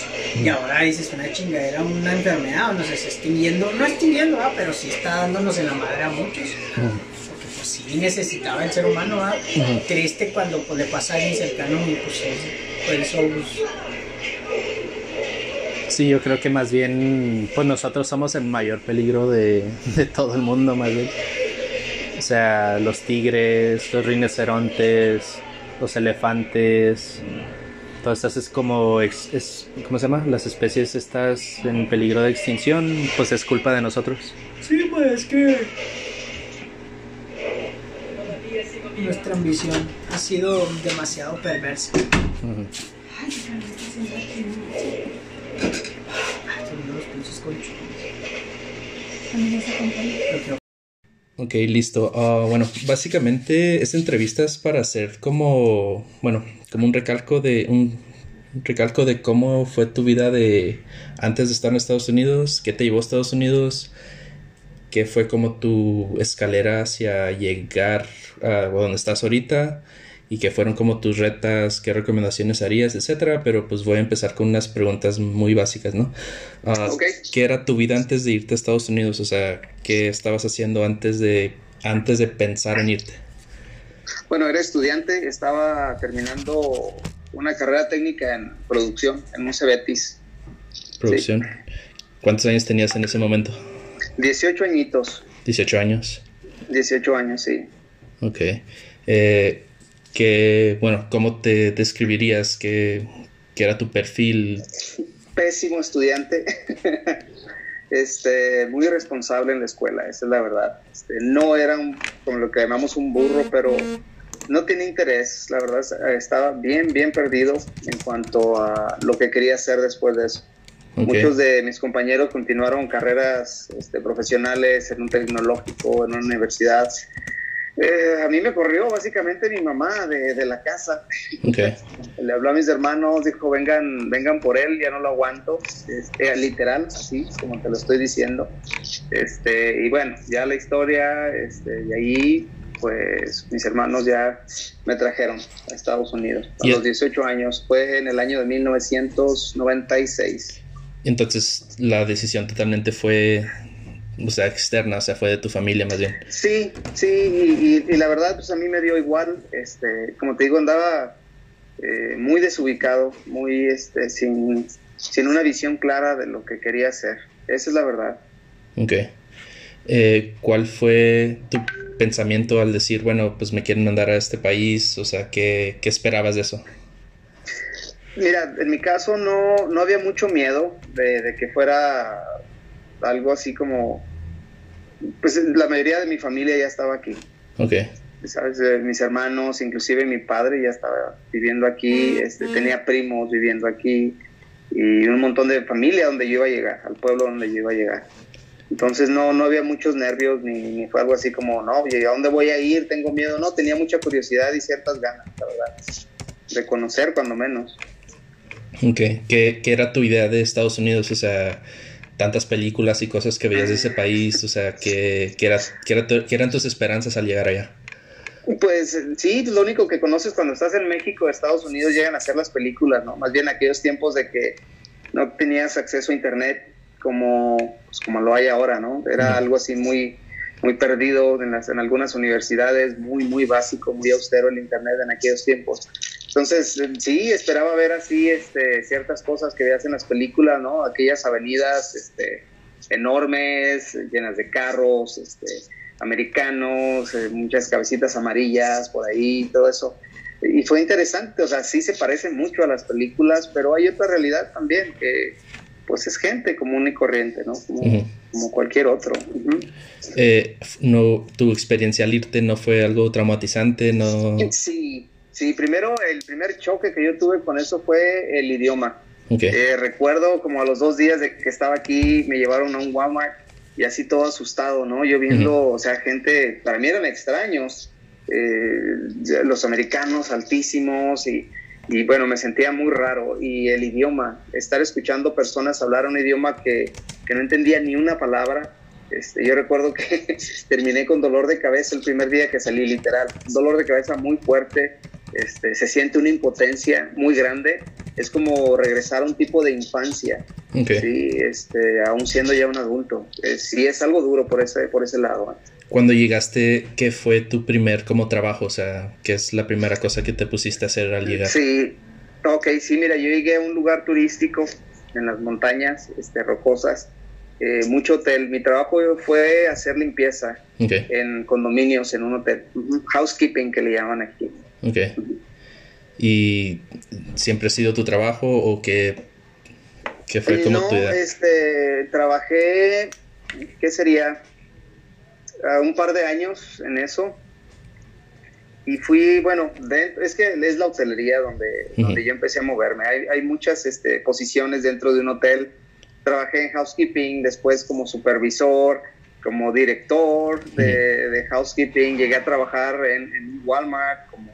Y ahora dices, una chingadera, una enfermedad, o no sé, se está extinguiendo, no extinguiendo, ah, pero sí está dándonos en la madre a muchos. Porque pues sí necesitaba el ser humano, ah. Ujú. Triste cuando pues, le pasa a alguien cercano pues por eso pues, Sí, yo creo que más bien, pues nosotros somos el mayor peligro de, de todo el mundo, más bien. O sea, los tigres, los rinocerontes, los elefantes, todas estas es como, ex- es, ¿cómo se llama? Las especies estas en peligro de extinción, pues es culpa de nosotros. Sí, pues es que nuestra ambición ha sido demasiado perversa. Ay, tengo los pinches colchones. También Ok, listo. Ah, bueno, básicamente esta entrevista es para hacer como, bueno, como un recalco de un recalco de cómo fue tu vida de antes de estar en Estados Unidos, qué te llevó a Estados Unidos, qué fue como tu escalera hacia llegar a donde estás ahorita y qué fueron como tus retas, qué recomendaciones harías, etcétera. Pero pues voy a empezar con unas preguntas muy básicas, ¿no? Ok. ¿Qué era tu vida antes de irte a Estados Unidos? O sea, ¿qué estabas haciendo antes de antes de pensar en irte? Bueno, era estudiante, estaba terminando una carrera técnica en producción en un Cebetis. Producción. ¿Cuántos años tenías en ese momento? 18 añitos, 18 años. 18 años, sí. Ok. Eh, ¿qué- bueno, ¿cómo te describirías? ¿Qué, qué era tu perfil? Pésimo estudiante. este, muy responsable en la escuela, esa es la verdad. Este, no era un, como lo que llamamos un burro, pero no tenía interés. La verdad, estaba bien, bien perdido en cuanto a lo que quería hacer después de eso. Muchos de mis compañeros continuaron carreras este, profesionales en un tecnológico, en una universidad. Eh, a mí me corrió básicamente mi mamá de, de la casa. Okay. Le habló a mis hermanos, dijo, vengan, vengan por él, ya no lo aguanto. Este, literal, así como te lo estoy diciendo. Este, y bueno, ya la historia, este, de ahí, pues mis hermanos ya me trajeron a Estados Unidos a los 18 años. Fue en el año de 1996. Entonces la decisión totalmente fue, o sea, externa, o sea, fue de tu familia más bien. Sí, sí, y, y- y la verdad, pues a mí me dio igual, este, como te digo, andaba eh, muy desubicado, muy, este, sin, sin una visión clara de lo que quería hacer. Esa es la verdad. Ok. Eh, ¿Cuál fue tu pensamiento al decir, bueno, pues me quieren mandar a este país? O sea, ¿qué, qué esperabas de eso? Mira, en mi caso no, no había mucho miedo de, de que fuera algo así como, pues la mayoría de mi familia ya estaba aquí. Ok. ¿sabes? Eh, mis hermanos, inclusive mi padre ya estaba viviendo aquí, este, tenía primos viviendo aquí y un montón de familia donde yo iba a llegar, al pueblo donde yo iba a llegar. Entonces no, no había muchos nervios ni, ni fue algo así como, no, oye, ¿a dónde voy a ir? Tengo miedo. No, tenía mucha curiosidad y ciertas ganas, la verdad, de conocer cuando menos. Ok. ¿Qué, qué era tu idea de Estados Unidos? O sea, tantas películas y cosas que veías de ese país, o sea, ¿qué, qué, era, qué, era qué eran tus esperanzas al llegar allá? Pues eh, sí, lo único que conoces cuando estás en México, Estados Unidos, llegan a hacer las películas, ¿no? Más bien aquellos tiempos de que no tenías acceso a internet como, pues, como lo hay ahora, ¿no? Era algo así muy, muy perdido en, las, en algunas universidades, muy, muy básico, muy austero el internet en aquellos tiempos. Entonces, sí, esperaba ver así este, ciertas cosas que veías en las películas, ¿no? Aquellas avenidas este, enormes, llenas de carros, este, americanos, eh, muchas cabecitas amarillas por ahí, todo eso. Y fue interesante, o sea, sí se parece mucho a las películas, pero hay otra realidad también, que pues es gente común y corriente, ¿no? Como, cualquier otro. Eh, no, ¿Tu experiencia al irte no fue algo traumatizante? No... Sí, sí, primero el primer choque que yo tuve con eso fue el idioma. Eh, recuerdo como a los dos días de que estaba aquí, me llevaron a un Walmart y así todo asustado, ¿no? Yo viendo, o sea, gente, para mí eran extraños, eh, los americanos altísimos y, y bueno, me sentía muy raro. Y el idioma, estar escuchando personas hablar un idioma que, que no entendía ni una palabra. Este, yo recuerdo que terminé con dolor de cabeza el primer día que salí, literal, dolor de cabeza muy fuerte, este, se siente una impotencia muy grande, es como regresar a un tipo de infancia, Ok. sí, este, aún siendo ya un adulto, Eh, sí es algo duro por ese, por ese lado. ¿eh? Cuando llegaste, ¿qué fue tu primer como trabajo? O sea, ¿qué es la primera cosa que te pusiste a hacer al llegar? Sí, ok, sí, mira, yo llegué a un lugar turístico en las montañas este, rocosas, eh, mucho hotel, mi trabajo fue hacer limpieza en condominios, en un hotel, housekeeping que le llaman aquí. ok. ¿Y siempre ha sido tu trabajo o qué, qué fue como no, tu idea? este, trabajé, ¿qué sería? Ah, un par de años en eso. Y fui, bueno, dentro, es que es la hotelería donde, donde yo empecé a moverme. Hay, hay muchas este, posiciones dentro de un hotel. Trabajé en housekeeping, después como supervisor, como director de, de housekeeping. Llegué a trabajar en, en Walmart como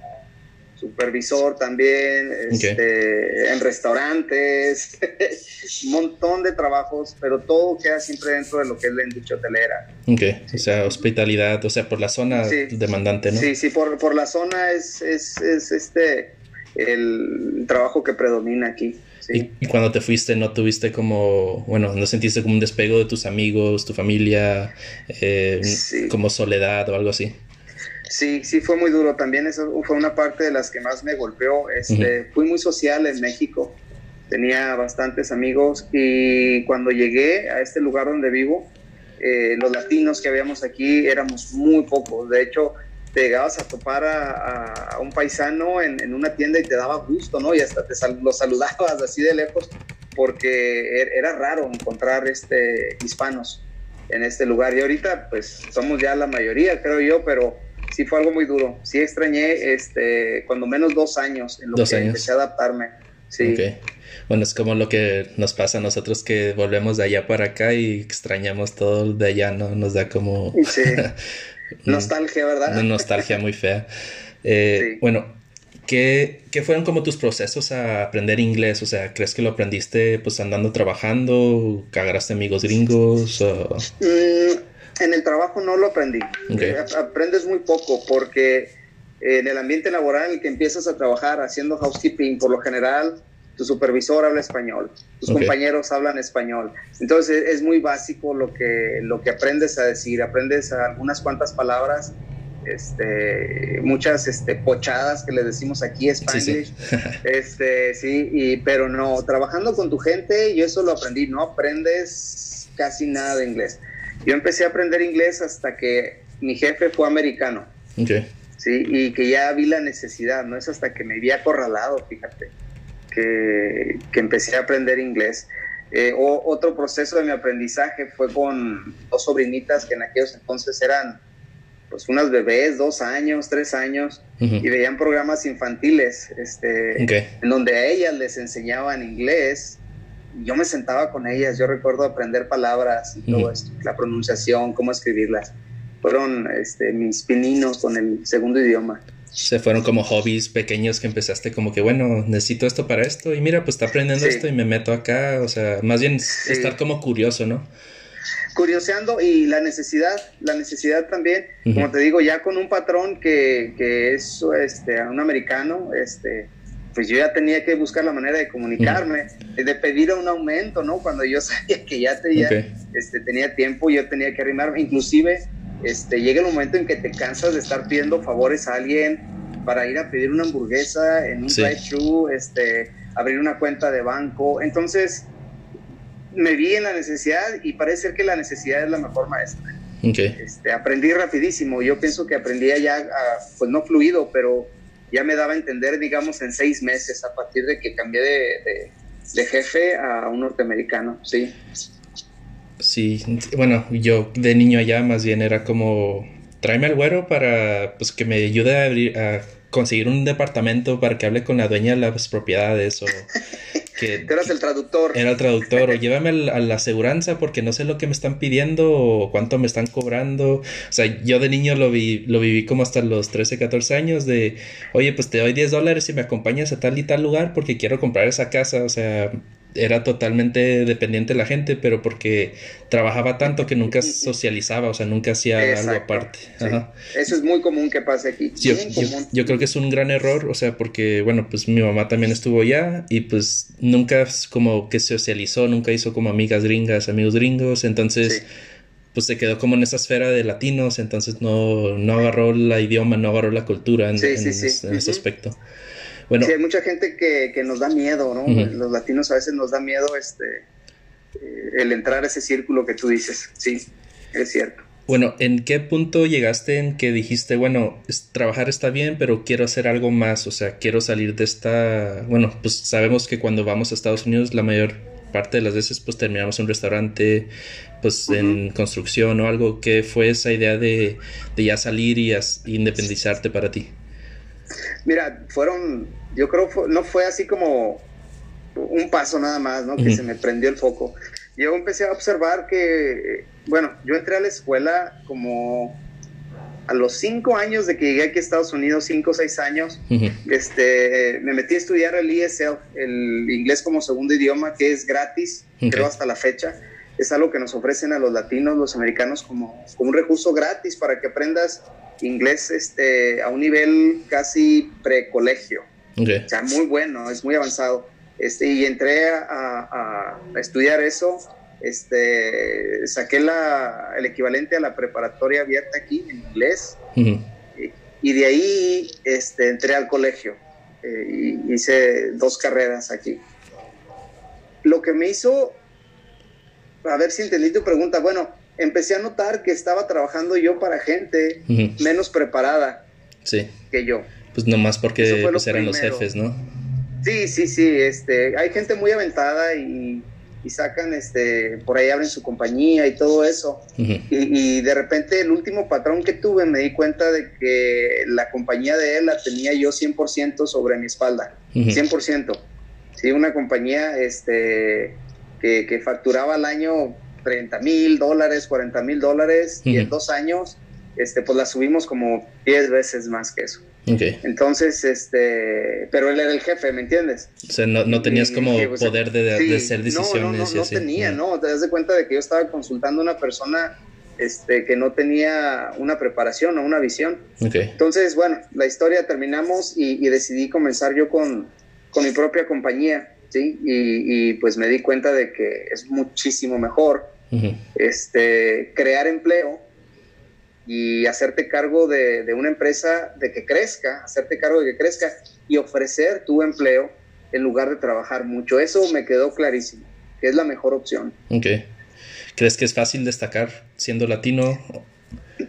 supervisor también, este, en restaurantes, un montón de trabajos, pero todo queda siempre dentro de lo que es la industria hotelera. Ok, o sea, hospitalidad, o sea, por la zona Sí. demandante, ¿no? Sí, sí, por, por la zona es, es, es este el trabajo que predomina aquí. Sí. Y, y cuando te fuiste, ¿no tuviste como, bueno, no sentiste como un despego de tus amigos, tu familia, eh, Sí. como soledad o algo así? Sí, sí fue muy duro. También eso fue una parte de las que más me golpeó. Este, Fui muy social en México. Tenía bastantes amigos y cuando llegué a este lugar donde vivo, eh, los latinos que habíamos aquí éramos muy pocos. De hecho, te llegabas a topar a, a- un paisano en, en una tienda y te daba gusto, ¿no? Y hasta te sal- lo saludabas así de lejos porque er- era raro encontrar este, hispanos en este lugar. Y ahorita, pues, somos ya la mayoría, creo yo, pero sí fue algo muy duro. Sí extrañé, este, cuando menos dos años en lo Dos que años. empecé a adaptarme. Sí. Ok. Bueno, es como lo que nos pasa a nosotros que volvemos de allá para acá y extrañamos todo de allá, ¿no? Nos da como... Sí. Nostalgia, ¿verdad? Una nostalgia muy fea. Eh, Sí. Bueno, ¿qué, ¿qué fueron como tus procesos a aprender inglés? O sea, ¿crees que lo aprendiste pues andando trabajando? ¿Agarraste amigos gringos? o- Mm, en el trabajo no lo aprendí. Eh, ap- aprendes muy poco porque en el ambiente laboral en el que empiezas a trabajar haciendo housekeeping, por lo general, tu supervisor habla español, tus compañeros hablan español. Entonces es muy básico lo que, lo que aprendes a decir. Aprendes algunas cuantas palabras, este, muchas este, pochadas que le decimos aquí, Sí, sí. Este, sí, y, pero no, trabajando con tu gente, yo eso lo aprendí, no aprendes casi nada de inglés. Yo empecé a aprender inglés hasta que mi jefe fue americano, sí, y que ya vi la necesidad, no es hasta que me vi acorralado, fíjate, que, que empecé a aprender inglés. Eh, o- otro proceso de mi aprendizaje fue con dos sobrinitas que en aquellos entonces eran pues unas bebés, dos años, tres años, Ujú. y veían programas infantiles, este, Ok. en donde a ellas les enseñaban inglés. Yo me sentaba con ellas, yo recuerdo aprender palabras y todo esto, la pronunciación, cómo escribirlas. Fueron este, mis pininos con el segundo idioma. Se fueron como hobbies pequeños que empezaste como que, bueno, necesito esto para esto y mira, pues está aprendiendo Sí. esto y me meto acá, o sea, más bien Sí. estar como curioso, ¿no? Curioseando y la necesidad, la necesidad también, como te digo, ya con un patrón que, que es este, un americano, este, pues yo ya tenía que buscar la manera de comunicarme, de pedir un aumento, ¿no? Cuando yo sabía que ya, te, ya, este, tenía tiempo, yo tenía que arrimarme. Inclusive, este, llega el momento en que te cansas de estar pidiendo favores a alguien para ir a pedir una hamburguesa en un Sí. drive-thru, este, abrir una cuenta de banco. Entonces, me vi en la necesidad y parece ser que la necesidad es la mejor maestra. Este, aprendí rapidísimo. Yo pienso que aprendía ya, pues no fluido, pero ya me daba a entender, digamos, en seis meses a partir de que cambié de, de- de jefe a un norteamericano. Sí. Sí, bueno, yo de niño allá más bien era como tráeme al güero para pues que me ayude a abrir a conseguir un departamento para que hable con la dueña de las propiedades o que Tú eras el traductor. era el traductor o llévame al- a la aseguranza porque no sé lo que me están pidiendo o cuánto me están cobrando. O sea, yo de niño lo vi, lo viví como hasta los 13, 14 años de, oye, pues te doy 10 dólares y me acompañas a tal y tal lugar porque quiero comprar esa casa. O sea, era totalmente dependiente de la gente, pero porque trabajaba tanto que nunca socializaba, o sea, nunca hacía algo aparte. sí. Ajá. Eso es muy común que pase aquí. Yo, yo- creo que es un gran error, o sea, porque, bueno, pues mi mamá también estuvo allá y pues nunca como que socializó, nunca hizo como amigas gringas, amigos gringos, entonces Sí. pues se quedó como en esa esfera de latinos, entonces no, no agarró la idioma, no agarró la cultura en, Sí, en ese- en ese aspecto. Bueno, Sí, hay mucha gente que, que nos da miedo, ¿no? Los latinos a veces nos da miedo este, eh, el entrar a ese círculo que tú dices. Sí, es cierto. Bueno, ¿en qué punto llegaste en que dijiste, bueno, es- trabajar está bien, pero quiero hacer algo más? O sea, quiero salir de esta... Bueno, pues sabemos que cuando vamos a Estados Unidos la mayor parte de las veces pues terminamos en un restaurante, pues en construcción o algo. ¿Qué fue esa idea de, de ya salir y as- independizarte para ti? Mira, fueron, yo creo, fue- no fue así como un paso nada más, ¿no? Que se me prendió el foco. Yo empecé a observar que, bueno, yo entré a la escuela como a los cinco años de que llegué aquí a Estados Unidos, cinco o seis años, este, me metí a estudiar el ESL, el inglés como segundo idioma, que es gratis, creo hasta la fecha. Es algo que nos ofrecen a los latinos, los americanos, como, como un recurso gratis para que aprendas inglés este, a un nivel casi precolegio. ok, O sea, muy bueno, es muy avanzado. Este, y entré a, estudiar eso. Este, saqué la, el equivalente a la preparatoria abierta aquí en inglés y de ahí este, entré al colegio eh, y hice dos carreras aquí. Lo que me hizo, a ver si entendí tu pregunta, bueno, empecé a notar que estaba trabajando yo para gente menos preparada Sí, que yo. pues nomás porque lo pues, eran los jefes, ¿no? Sí, sí, sí, este, hay gente muy aventada y, y sacan, este, por ahí abren su compañía y todo eso. Y, y de repente el último patrón que tuve me di cuenta de que la compañía de él la tenía yo 100% sobre mi espalda, ujú. 100%. Sí, una compañía este, que, que facturaba al año 30 mil dólares, 40 mil dólares y en dos años este, pues la subimos como 10 veces más que eso. Entonces, este, pero él era el jefe, ¿me entiendes? O sea, no, no tenías como y, pues, poder de, de sí, hacer decisiones No, no, y no, tenía. ¿no? Te das de cuenta de que yo estaba consultando a una persona este, que no tenía una preparación o una visión. Entonces, bueno, la historia terminamos y, y decidí comenzar yo con, con mi propia compañía, ¿sí? Y, y, pues me di cuenta de que es muchísimo mejor Este, crear empleo y hacerte cargo de, de una empresa de que crezca, hacerte cargo de que crezca y ofrecer tu empleo en lugar de trabajar mucho. Eso me quedó clarísimo, que es la mejor opción. Ok. ¿Crees que es fácil destacar siendo latino?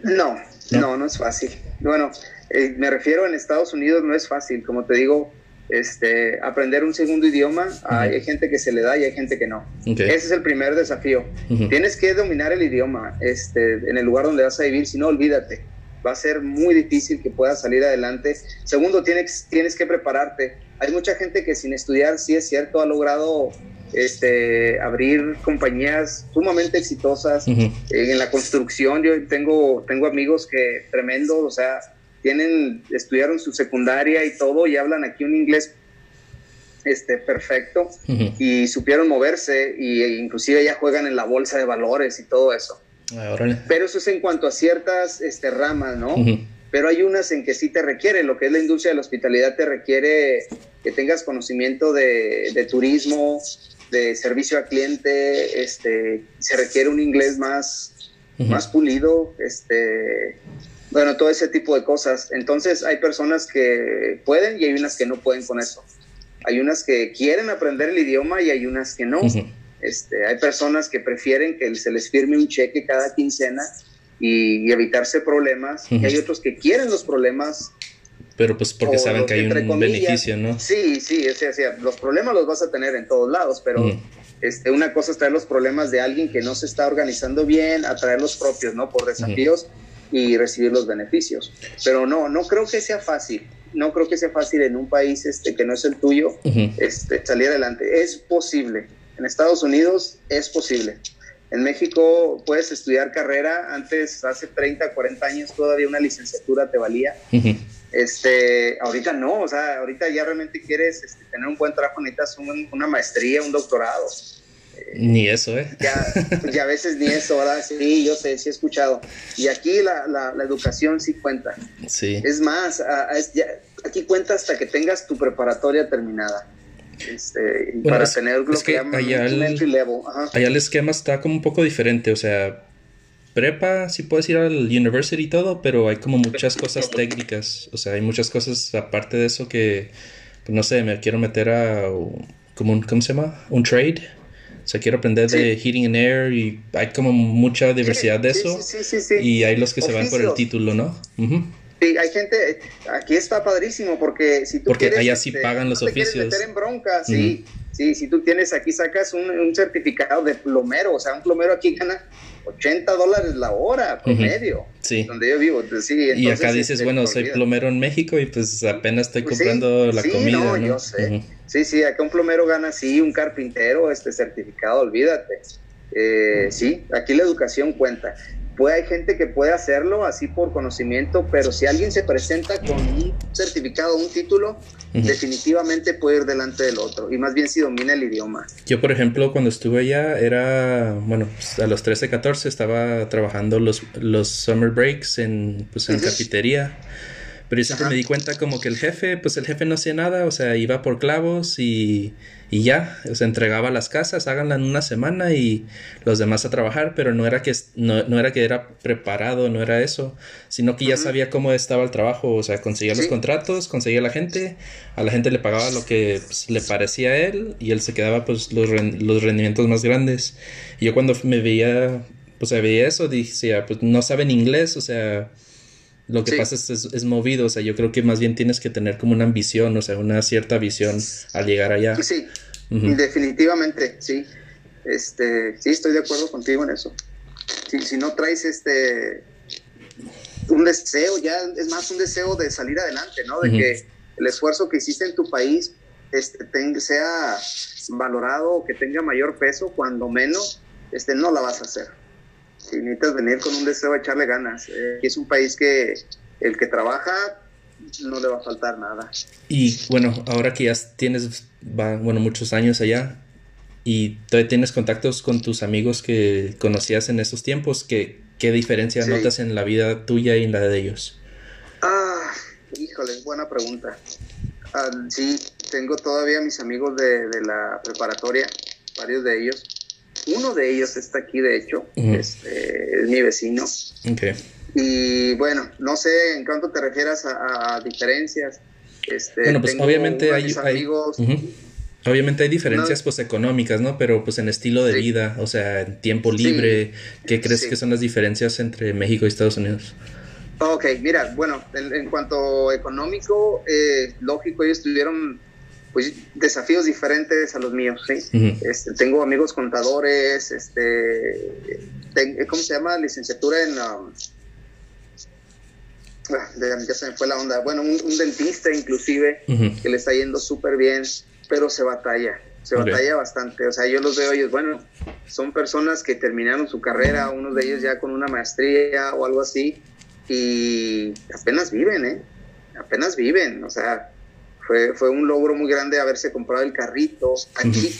No, ¿No? no, no, es fácil. Bueno, eh, me refiero en Estados Unidos no es fácil, como te digo, este, aprender un segundo idioma, hay, hay gente que se le da y hay gente que no. Ese es el primer desafío. Tienes que dominar el idioma este, en el lugar donde vas a vivir, si no, olvídate. Va a ser muy difícil que puedas salir adelante. Segundo, tienes, tienes que prepararte. Hay mucha gente que sin estudiar, sí es cierto, ha logrado este, abrir compañías sumamente exitosas en la construcción. Yo tengo, tengo amigos que tremendo, o sea, tienen, estudiaron su secundaria y todo y hablan aquí un inglés este, perfecto y supieron moverse y, e inclusive ya juegan en la bolsa de valores y todo eso. Ah. Pero eso es en cuanto a ciertas este, ramas, ¿no? Pero hay unas en que sí te requiere, lo que es la industria de la hospitalidad te requiere que tengas conocimiento de, de turismo, de servicio al cliente, este, se requiere un inglés más, más pulido, este, bueno, todo ese tipo de cosas. Entonces hay personas que pueden y hay unas que no pueden con eso. Hay unas que quieren aprender el idioma y hay unas que no. Este, hay personas que prefieren que se les firme un cheque cada quincena y, y evitarse problemas. Y hay otros que quieren los problemas. Pero pues porque saben que hay un comillas. beneficio, ¿no? Sí, sí, o sea, o sea, los problemas los vas a tener en todos lados, pero este, una cosa es traer los problemas de alguien que no se está organizando bien, a traer los propios, ¿no? Por desafíos y recibir los beneficios. Pero no, no creo que sea fácil. No creo que sea fácil en un país este, que no es el tuyo este, salir adelante. Es posible. En Estados Unidos es posible. En México puedes estudiar carrera. Antes, hace 30, 40 años, todavía una licenciatura te valía. Este, ahorita no, o sea, ahorita ya realmente quieres este, tener un buen trabajo, necesitas un- una maestría, un doctorado. Ni eso, ¿eh? Ya, ya a veces ni eso, ¿verdad? Sí, yo sé, sí he escuchado. Y aquí la, la, la educación sí cuenta. Sí. Es más, a- a- es ya- aquí cuenta hasta que tengas tu preparatoria terminada. Este, Bueno, para es- tener lo es que, que llaman allá el- entry level. Ajá. Allá el esquema está como un poco diferente, o sea, prepa sí puedes ir al university y todo, pero hay como muchas cosas técnicas, o sea, hay muchas cosas aparte de eso que, pues no sé, me quiero meter a como un, ¿cómo se llama? Un trade. O sea, quiero aprender de heating and air y hay como mucha diversidad de Sí, eso. sí, sí, sí, sí. Y hay los que se van por el Oficios. título, ¿no? Ujú. Sí, hay gente, aquí está padrísimo porque si tú Porque quieres, allá sí este, pagan no los te quieres oficios. meter en bronca, sí, sí, si tú tienes aquí sacas un, un certificado de plomero, o sea, un plomero aquí gana 80 dólares la hora promedio, Sí. donde yo vivo, sí, Y acá dices, este, bueno, pues, soy plomero en México y pues apenas estoy Pues sí, comprando la sí, comida, no, ¿no? yo sé. Sí, sí, acá un plomero gana así, un carpintero, este certificado, olvídate. Eh, sí, aquí la educación cuenta. Puede, hay gente que puede hacerlo así por conocimiento, pero si alguien se presenta con un certificado, un título, Ujú. definitivamente puede ir delante del otro. Y más bien si domina el idioma. Yo, por ejemplo, cuando estuve allá, era, bueno, pues, a los 13, 14 estaba trabajando los, los summer breaks en, pues, en Ujú. carpintería. Pero yo siempre Ajá. me di cuenta como que el jefe, pues el jefe no hacía nada, o sea, iba por clavos y, y ya, o sea, entregaba las casas, háganla en una semana y los demás a trabajar, pero no era que, no, no era que era preparado, no era eso, sino que ya sabía cómo estaba el trabajo, o sea, conseguía los contratos, conseguía la gente, a la gente le pagaba lo que pues, le parecía a él y él se quedaba pues los, ren- los rendimientos más grandes. Y yo cuando me veía, pues veía eso, decía, pues no saben inglés, o sea, lo que Sí. pasa es, es, es movido, o sea, yo creo que más bien tienes que tener como una ambición, o sea, una cierta visión al llegar allá. Sí, definitivamente, sí. Este, sí, estoy de acuerdo contigo en eso. Si, si no traes este un deseo, ya es más un deseo de salir adelante, ¿no? De que el esfuerzo que hiciste en tu país este, sea valorado o que tenga mayor peso, cuando menos, este, no la vas a hacer. Sí, necesitas venir con un deseo de echarle ganas. Eh, es un país que el que trabaja no le va a faltar nada. Y bueno, ahora que ya tienes, bueno, muchos años allá y todavía tienes contactos con tus amigos que conocías en esos tiempos, ¿qué, qué diferencia notas en la vida tuya y en la de ellos? Ah, híjole, buena pregunta. Ah, sí, tengo todavía mis amigos de, de, la preparatoria, varios de ellos. Uno de ellos está aquí, de hecho, este, es mi vecino. Okay. Y bueno, no sé en cuánto te refieras a, diferencias. Este, bueno, pues obviamente hay, amigos, Obviamente hay diferencias pues económicas, ¿no? Pero pues en estilo de vida, o sea, en tiempo libre, ¿qué crees que son las diferencias entre México y Estados Unidos? Ok, mira, bueno, en, cuanto económico, eh, lógico, ellos tuvieron pues desafíos diferentes a los míos, ¿sí? este, tengo amigos contadores, este, ¿cómo se llama? Licenciatura en... Um, ah, ya se me fue la onda. Bueno, un, dentista inclusive, que le está yendo súper bien, pero se batalla, se batalla bastante. O sea, yo los veo ellos, bueno, son personas que terminaron su carrera, unos de ellos ya con una maestría o algo así, y apenas viven, ¿eh? Apenas viven, o sea, fue, fue un logro muy grande haberse comprado el carrito aquí.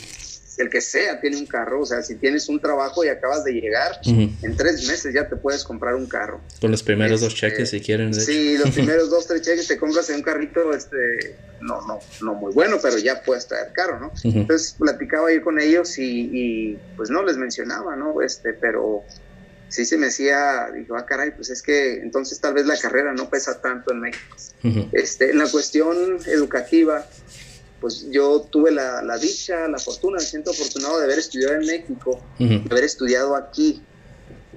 El que sea tiene un carro, o sea, si tienes un trabajo y acabas de llegar, en tres meses ya te puedes comprar un carro. Con los primeros dos este, cheques, si quieren. sí, los primeros dos, tres cheques te compras en un carrito, este, no, no, no muy bueno, pero ya puedes traer carro, ¿no? Entonces platicaba yo con ellos y, y, pues no les mencionaba, ¿no? Este, pero sí se me hacía, dijo, ah, caray, pues es que entonces tal vez la carrera no pesa tanto en México. este, en la cuestión educativa, pues yo tuve la, dicha, la fortuna, me siento afortunado de haber estudiado en México, de haber estudiado aquí.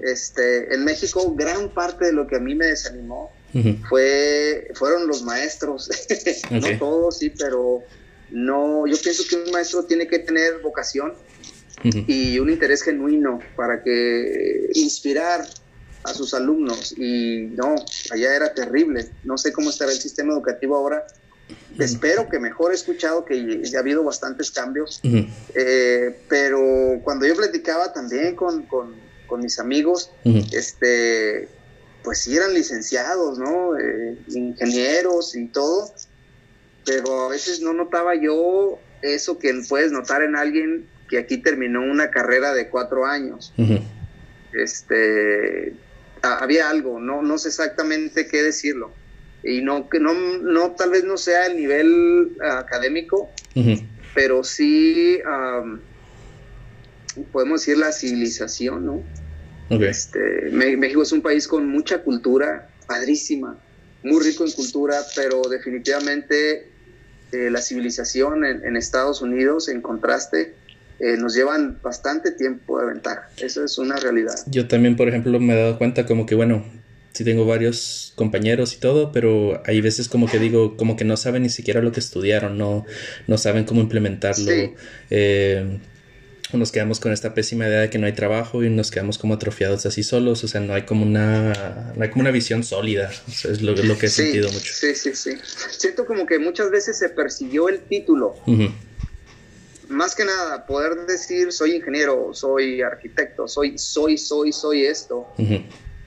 Este, en México, gran parte de lo que a mí me desanimó fue, fueron los maestros. no todos, sí, pero no, yo pienso que un maestro tiene que tener vocación y un interés genuino para que inspirar a sus alumnos. Y no, allá era terrible. No sé cómo estará el sistema educativo ahora. Espero que mejor. He escuchado que ya ha habido bastantes cambios, eh, pero cuando yo platicaba también con, con, mis amigos, este, pues sí eran licenciados, ¿no? Eh, ingenieros y todo, pero a veces no notaba yo eso que puedes notar en alguien que aquí terminó una carrera de cuatro años. Este, había algo, no, no sé exactamente qué decirlo. Y no, que no, no, tal vez no sea el nivel académico, pero sí, podemos decir la civilización, ¿no? Este, México es un país con mucha cultura, padrísima, muy rico en cultura, pero definitivamente eh, la civilización en, en, Estados Unidos, en contraste, eh, nos llevan bastante tiempo de ventaja. Eso es una realidad. Yo también, por ejemplo, me he dado cuenta como que, bueno, sí tengo varios compañeros y todo, pero hay veces como que digo, como que no saben ni siquiera lo que estudiaron, no, no saben cómo implementarlo. Eh, nos quedamos con esta pésima idea de que no hay trabajo y nos quedamos como atrofiados así solos, o sea, no hay como una, no hay como una visión sólida, es lo, lo, que he sentido mucho. Sí, sí, sí. Siento como que muchas veces se persiguió el título más que nada, poder decir soy ingeniero, soy arquitecto, soy, soy, soy, soy esto,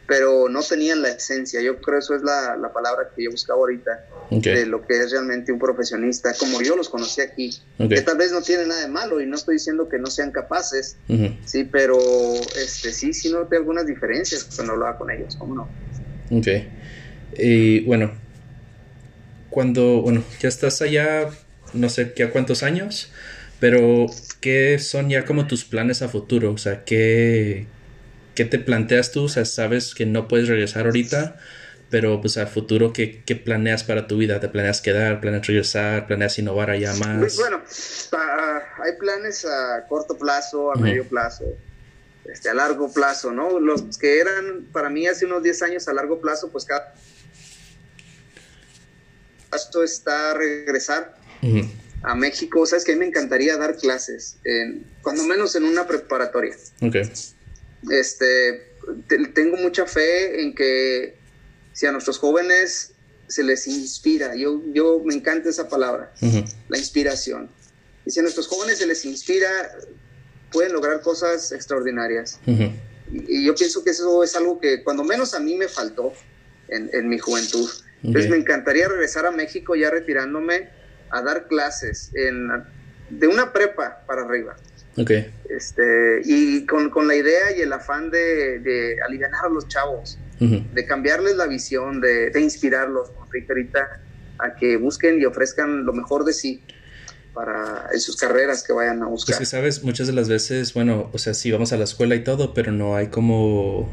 pero no tenían la esencia. Yo creo que eso es la, palabra que yo buscaba ahorita, de lo que es realmente un profesionista, como yo los conocí aquí, que tal vez no tiene nada de malo y no estoy diciendo que no sean capaces, sí, pero este, sí, sí noté algunas diferencias cuando hablaba con ellos, ¿cómo no? Ok. Y bueno, cuando, bueno, ya estás allá, no sé qué a cuántos años, pero, ¿qué son ya como tus planes a futuro? O sea, ¿qué, qué te planteas tú? O sea, sabes que no puedes regresar ahorita, pero pues a futuro, ¿qué, ¿qué, planeas para tu vida? ¿Te planeas quedar? ¿Planeas regresar? ¿Planeas innovar allá más? Pues, bueno, hay planes a corto plazo, a medio plazo, este, a largo plazo, ¿no? Los que eran para mí hace unos 10 años a largo plazo, pues cada... Esto está regresar a México, sabes que a mí me encantaría dar clases, en, cuando menos en una preparatoria. Ok. Este, tengo mucha fe en que si a nuestros jóvenes se les inspira, yo, yo me encanta esa palabra, la inspiración. Y si a nuestros jóvenes se les inspira, pueden lograr cosas extraordinarias. Y, y yo pienso que eso es algo que cuando menos a mí me faltó en, en mi juventud. Entonces me encantaría regresar a México ya retirándome a dar clases en, de una prepa para arriba. Ok. Este, y con, con la idea y el afán de, de aliviar a los chavos, Ujú. de cambiarles la visión, de, de inspirarlos, como dije ahorita, a que busquen y ofrezcan lo mejor de sí para en sus carreras que vayan a Pues buscar. que sabes, muchas de las veces, bueno, o sea, sí vamos a la escuela y todo, pero no hay como,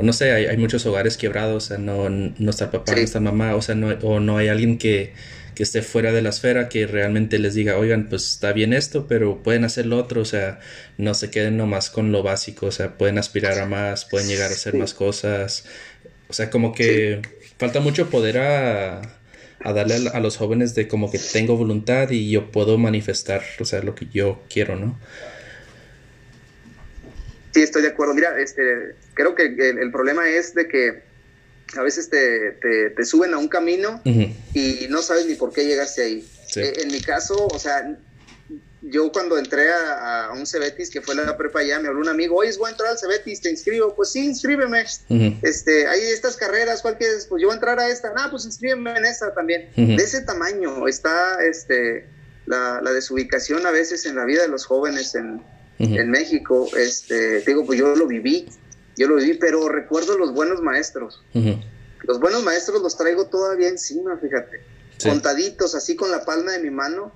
no sé, hay, hay muchos hogares quebrados, o sea, no, no está el papá, Sí. no está mamá, o sea, no, o no hay alguien que, que esté fuera de la esfera que realmente les diga, oigan, pues está bien esto, pero pueden hacer lo otro, o sea, no se queden nomás con lo básico, o sea, pueden aspirar a más, pueden llegar a hacer Sí. más cosas, o sea, como que falta mucho poder a, a darle a, a los jóvenes de como que tengo voluntad y yo puedo manifestar, o sea, lo que yo quiero, ¿no? Sí, estoy de acuerdo. Mira, este, creo que el, el problema es de que a veces te, te, te suben a un camino y no sabes ni por qué llegaste ahí. Sí. Eh, en mi caso, o sea, yo cuando entré a, a un Cebetis, que fue la prepa allá, me habló un amigo, oye, voy a entrar al Cebetis, ¿te inscribo? Pues sí, inscríbeme. Este, hay estas carreras, ¿cuál quieres? Pues yo voy a entrar a esta. Ah, pues inscríbeme en esta también. De ese tamaño está este, la, la desubicación a veces en la vida de los jóvenes en, en México. Este, te digo, pues yo lo viví, yo lo viví, pero recuerdo los buenos maestros. Los buenos maestros los traigo todavía encima, fíjate. Sí. Contaditos, así con la palma de mi mano.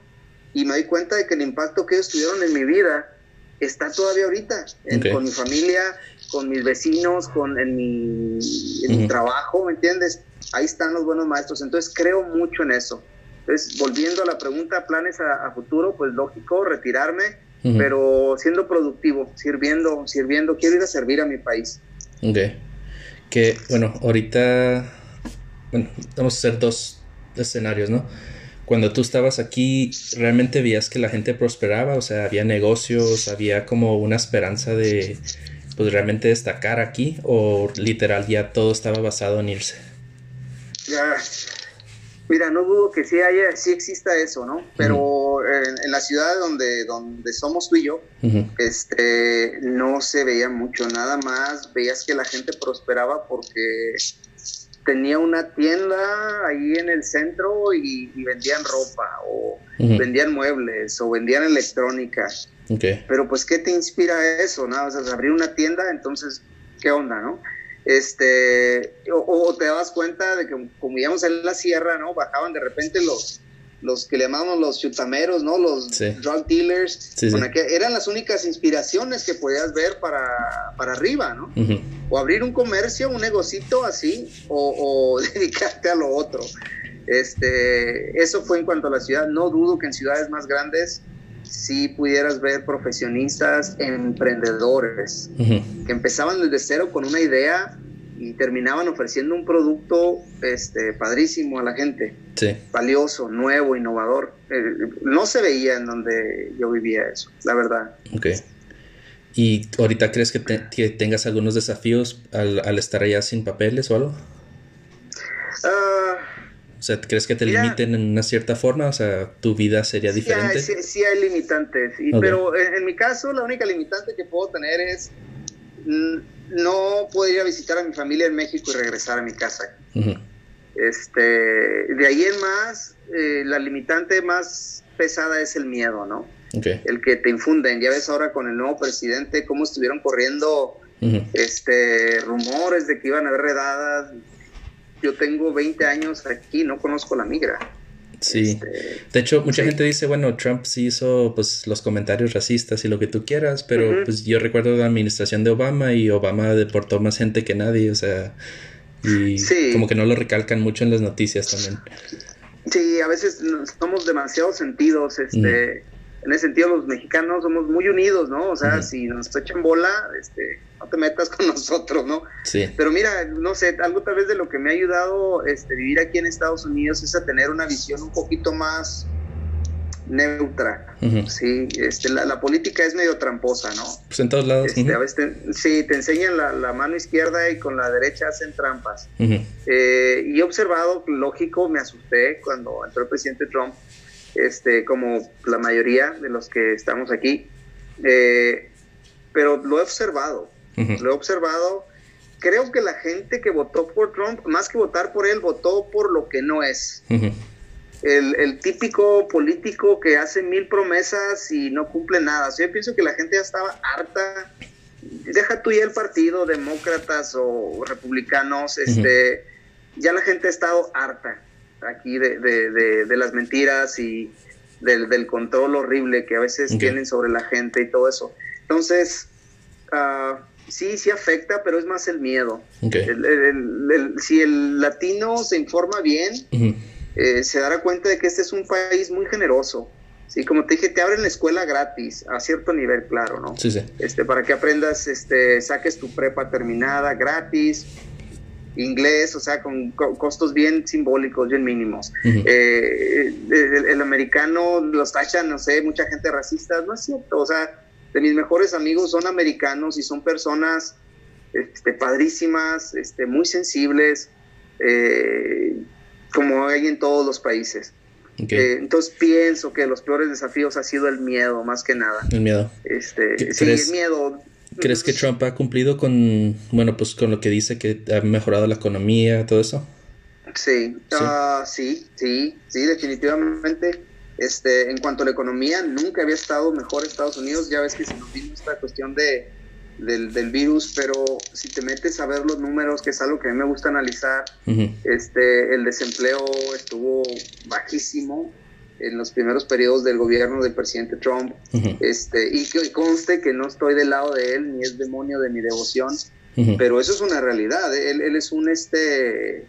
Y me doy cuenta de que el impacto que ellos tuvieron en mi vida está todavía ahorita. en-. Con mi familia, con mis vecinos, con, en, mi, en mi Ujú. trabajo, ¿me entiendes? Ahí están los buenos maestros. Entonces creo mucho en eso. Entonces, volviendo a la pregunta, planes a, a futuro, pues lógico, retirarme, Pero siendo productivo, sirviendo, sirviendo. Quiero ir a servir a mi país. Ok. Que, bueno, ahorita, bueno, vamos a hacer dos escenarios, ¿no? Cuando tú estabas aquí, ¿realmente veías que la gente prosperaba? O sea, ¿había negocios? ¿Había como una esperanza de, pues, realmente destacar aquí? ¿O literal ya todo estaba basado en irse? Ya, mira, no dudo que sí haya, sí exista eso, ¿no? Pero en, en la ciudad donde, donde somos tú y yo, este, no se veía mucho, nada más veías que la gente prosperaba porque tenía una tienda ahí en el centro y, y vendían ropa o vendían muebles o vendían electrónica. Pero pues, ¿qué te inspira eso? ¿no? O sea, abrir una tienda, entonces, ¿qué onda, no? Este, o, o te dabas cuenta de que como íbamos en la sierra, ¿no? Bajaban de repente los, los que le llamamos los chutameros, ¿no? Los Sí. drug dealers. Sí, con sí. aquel- eran las únicas inspiraciones que podías ver para, para arriba, ¿no? O abrir un comercio, un negocito así, o, o dedicarte a lo otro. Este, eso fue en cuanto a la ciudad. No dudo que en ciudades más grandes sí pudieras ver profesionistas, emprendedores, que empezaban desde cero con una idea y terminaban ofreciendo un producto este, padrísimo a la gente, Sí. valioso, nuevo, innovador. Eh, no se veía en donde yo vivía eso, la verdad. Ok. ¿Y ahorita crees que, te- que tengas algunos desafíos al, al estar allá sin papeles o algo? Ah, O sea, ¿crees que te Mira. limiten en una cierta forma? O sea, ¿tu vida sería Sí diferente? hay, sí, sí hay limitantes, y- pero en, en mi caso la única limitante que puedo tener es mm, no poder ir a visitar a mi familia en México y regresar a mi casa. Este, de ahí en más, eh, la limitante más pesada es el miedo, ¿no? El que te infunden. Ya ves ahora con el nuevo presidente cómo estuvieron corriendo este, rumores de que iban a haber redadas. Yo tengo 20 años aquí, no conozco la migra. Sí. Este, De hecho, mucha sí. gente dice, bueno, Trump sí hizo pues los comentarios racistas y lo que tú quieras, pero pues yo recuerdo la administración de Obama y Obama deportó más gente que nadie, o sea, y Sí. como que no lo recalcan mucho en las noticias también. Sí, a veces somos demasiado sentidos, este, en ese sentido los mexicanos somos muy unidos, ¿no? O sea, si nos echan bola, este, no te metas con nosotros, ¿no? Sí. Pero mira, no sé, algo tal vez de lo que me ha ayudado este, vivir aquí en Estados Unidos es a tener una visión un poquito más neutra, sí, este, la, la política es medio tramposa, ¿no? Pues en todos lados. Este, a veces te, sí, te enseñan la, la mano izquierda y con la derecha hacen trampas. Eh, y he observado, lógico, me asusté cuando entró el presidente Trump, este, como la mayoría de los que estamos aquí, Eh, pero lo he observado. Lo he observado. Creo que la gente que votó por Trump, más que votar por él, votó por lo que no es. El, el típico político que hace mil promesas y no cumple nada. O sea, yo pienso que la gente ya estaba harta. Deja tú ya el partido, demócratas o republicanos, este, ya la gente ha estado harta aquí de, de- de- de las mentiras y del, del control horrible que a veces tienen sobre la gente y todo eso. Entonces, ah, sí, sí afecta, pero es más el miedo. Ok. El- el- el- el- si el latino se informa bien, eh, se dará cuenta de que este es un país muy generoso. Sí, como te dije, te abren la escuela gratis, a cierto nivel, claro, ¿no? Sí, sí. Este, para que aprendas, este, saques tu prepa terminada gratis, inglés, o sea, con co- costos bien simbólicos, bien mínimos. Ujú. Eh, el, el americano los tachan, no sé, mucha gente racista, no es cierto, o sea, de mis mejores amigos son americanos y son personas este, padrísimas, este, muy sensibles, eh, como hay en todos los países. Eh, entonces pienso que los peores desafíos ha sido el miedo, más que nada. El miedo. Este, ¿Qué sí, el miedo. ¿Crees que Trump ha cumplido con, bueno, pues con lo que dice que ha mejorado la economía, todo eso? Sí, ah, sí, sí, sí, definitivamente. Este, en cuanto a la economía, nunca había estado mejor Estados Unidos. Ya ves que se nos vino esta cuestión de, del, del virus, pero si te metes a ver los números, que es algo que a mí me gusta analizar, este, el desempleo estuvo bajísimo en los primeros periodos del gobierno del presidente Trump. Este, y que conste que no estoy del lado de él, ni es demonio de mi devoción, pero eso es una realidad. Él, él es un este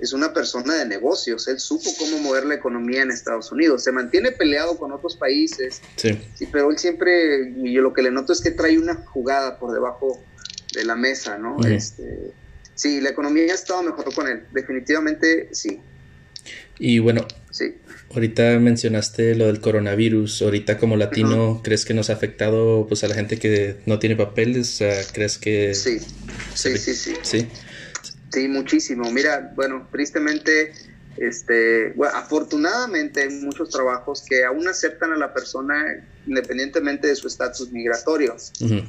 es una persona de negocios. Él supo cómo mover la economía en Estados Unidos. Se mantiene peleado con otros países, Sí. sí, pero él siempre, y yo lo que le noto es que trae una jugada por debajo de la mesa, ¿no? Este, sí, la economía ha estado mejor con él. Definitivamente sí, Y bueno, sí. Ahorita mencionaste lo del coronavirus. Ahorita como latino, ¿crees que nos ha afectado pues a la gente que no tiene papeles? ¿crees que Sí, sí, sí, sí. Sí. Sí, muchísimo. Mira, bueno, tristemente, este, bueno, afortunadamente hay muchos trabajos que aún aceptan a la persona independientemente de su estatus migratorio.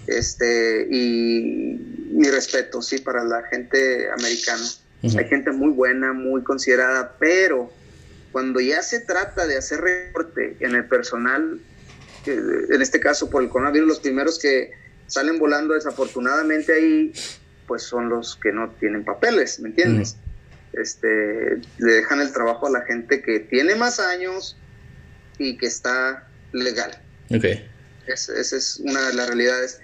Este, y mi respeto, sí, para la gente americana. Hay gente muy buena, muy considerada, pero cuando ya se trata de hacer recorte en el personal, que, en este caso por el coronavirus, los primeros que salen volando desafortunadamente ahí, pues son los que no tienen papeles, ¿me entiendes? Este, le dejan el trabajo a la gente que tiene más años y que está legal. Ok. Es- Esa es una de las realidades.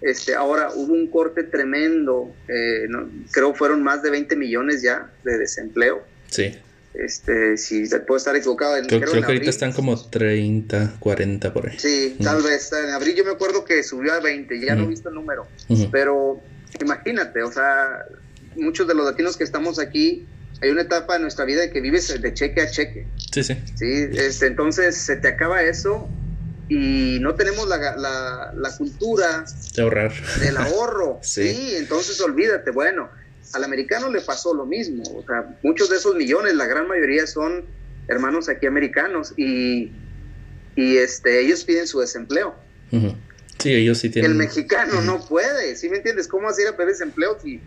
Este, ahora hubo un corte tremendo, eh, no- creo fueron más de 20 millones ya de desempleo. Sí. Este, si puedo estar equivocado, en- Creo, creo en que ahorita están como 30, 40 por ahí. Sí, tal vez. En abril yo me acuerdo que subió a 20, ya no he visto el número. Pero imagínate, o sea, muchos de los latinos que estamos aquí, hay una etapa de nuestra vida que vives de cheque a cheque. Sí, sí. ¿sí? Este, entonces se te acaba eso y no tenemos la, la, la cultura De ahorrar. del ahorro. Sí. sí. entonces olvídate. Bueno, al americano le pasó lo mismo. O sea, muchos de esos millones, la gran mayoría son hermanos aquí americanos y, y este, ellos piden su desempleo. Sí, ellos sí tienen. El mexicano no puede, ¿sí me entiendes? ¿Cómo vas a ir a pedir desempleo si,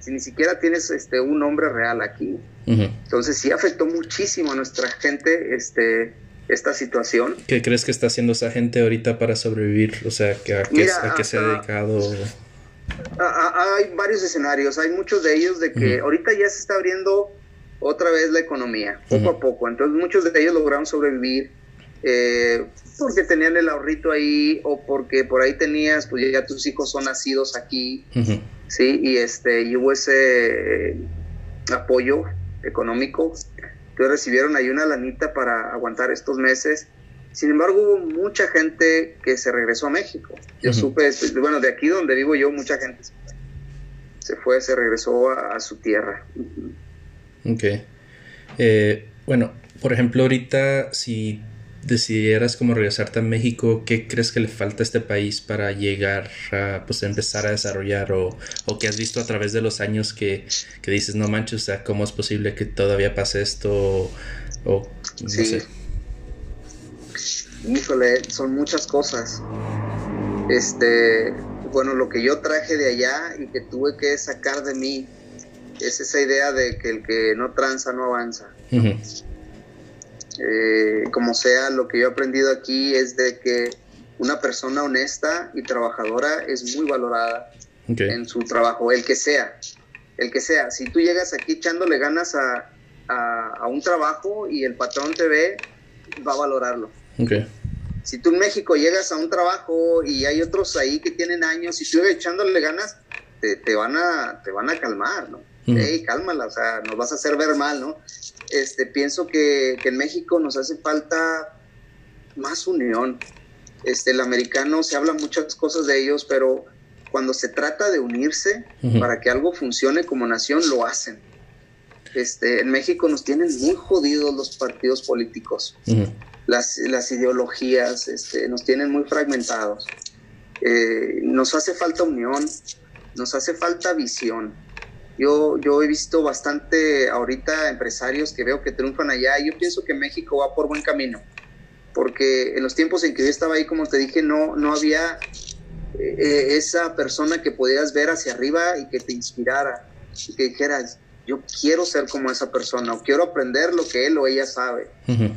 si ni siquiera tienes este, un nombre real aquí? Entonces sí afectó muchísimo a nuestra gente este, esta situación. ¿Qué crees que está haciendo esa gente ahorita para sobrevivir? O sea, ¿a, qué, Mira, a qué se ha dedicado? Ah, ah, hay varios escenarios, hay muchos de ellos de que ahorita ya se está abriendo otra vez la economía, poco a poco. Entonces muchos de ellos lograron sobrevivir eh, porque tenían el ahorrito ahí o porque por ahí tenías, pues ya tus hijos son nacidos aquí, sí, y este y hubo ese apoyo económico. Entonces recibieron ahí una lanita para aguantar estos meses. Sin embargo, hubo mucha gente que se regresó a México. Yo supe, bueno, de aquí donde vivo yo, mucha gente se fue, se, regresó a, a su tierra. Ok. Eh, bueno, por ejemplo, ahorita si decidieras como regresarte a México, ¿qué crees que le falta a este país para llegar a pues empezar a desarrollar o, o que has visto a través de los años que, que dices, no manches, o sea, ¿cómo es posible que todavía pase esto? O, o no Sí. sé. Híjole, son muchas cosas. Este, bueno, lo que yo traje de allá y que tuve que sacar de mí es esa idea de que el que no tranza no avanza. Eh, como sea, lo que yo he aprendido aquí es de que una persona honesta y trabajadora es muy valorada en su trabajo, el que sea, el que sea. Si tú llegas aquí echándole ganas a, a- a un trabajo y el patrón te ve, va a valorarlo. Ok. Si tú en México llegas a un trabajo y hay otros ahí que tienen años y tú echándole ganas, te, te van a te van a calmar, ¿no? Ujú. Ey, cálmala, o sea, nos vas a hacer ver mal, ¿no? Este, pienso que, que en México nos hace falta más unión. Este, el americano se habla muchas cosas de ellos, pero cuando se trata de unirse para que algo funcione como nación, lo hacen. Este, en México nos tienen muy jodidos los partidos políticos Ujú. Las, las ideologías este, nos tienen muy fragmentados. Eh, nos hace falta unión, nos hace falta visión. Yo, yo he visto bastante ahorita empresarios que veo que triunfan allá y yo pienso que México va por buen camino, porque en los tiempos en que yo estaba ahí, como te dije, no, no había eh, esa persona que podías ver hacia arriba y que te inspirara y que dijeras, yo quiero ser como esa persona o quiero aprender lo que él o ella sabe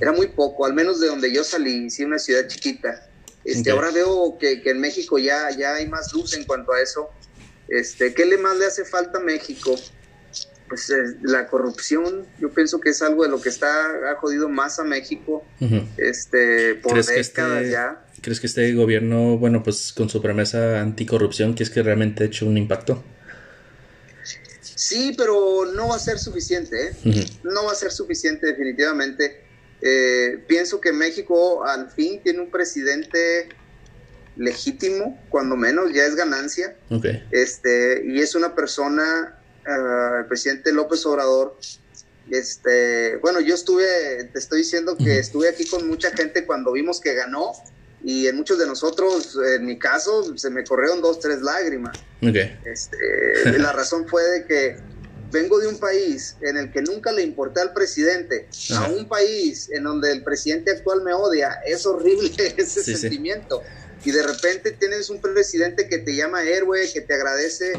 era muy poco, al menos de donde yo salí, sí, una ciudad chiquita. Este. Ahora veo que, que en México ya, ya hay más luz en cuanto a eso. Este, ¿Qué le más le hace falta a México? Pues eh, la corrupción, yo pienso que es algo de lo que está ha jodido más a México este, por ¿Crees que décadas este- ya. ¿Crees que este gobierno, bueno, pues con su promesa anticorrupción, que es que realmente ha hecho un impacto? Sí, pero no va a ser suficiente, ¿eh? No va a ser suficiente definitivamente. Eh, pienso que México al fin tiene un presidente legítimo, cuando menos, ya es ganancia. Este, y es una persona, ah, el presidente López Obrador. Este, bueno, yo estuve, te estoy diciendo que estuve aquí con mucha gente cuando vimos que ganó. Y en muchos de nosotros, en mi caso, se me corrieron dos, tres lágrimas. Ok. Este, la razón fue de que vengo de un país en el que nunca le importé al presidente, Ajá. a un país en donde el presidente actual me odia. Es horrible ese Sí, sí. sentimiento. Y de repente tienes un presidente que te llama héroe, que te agradece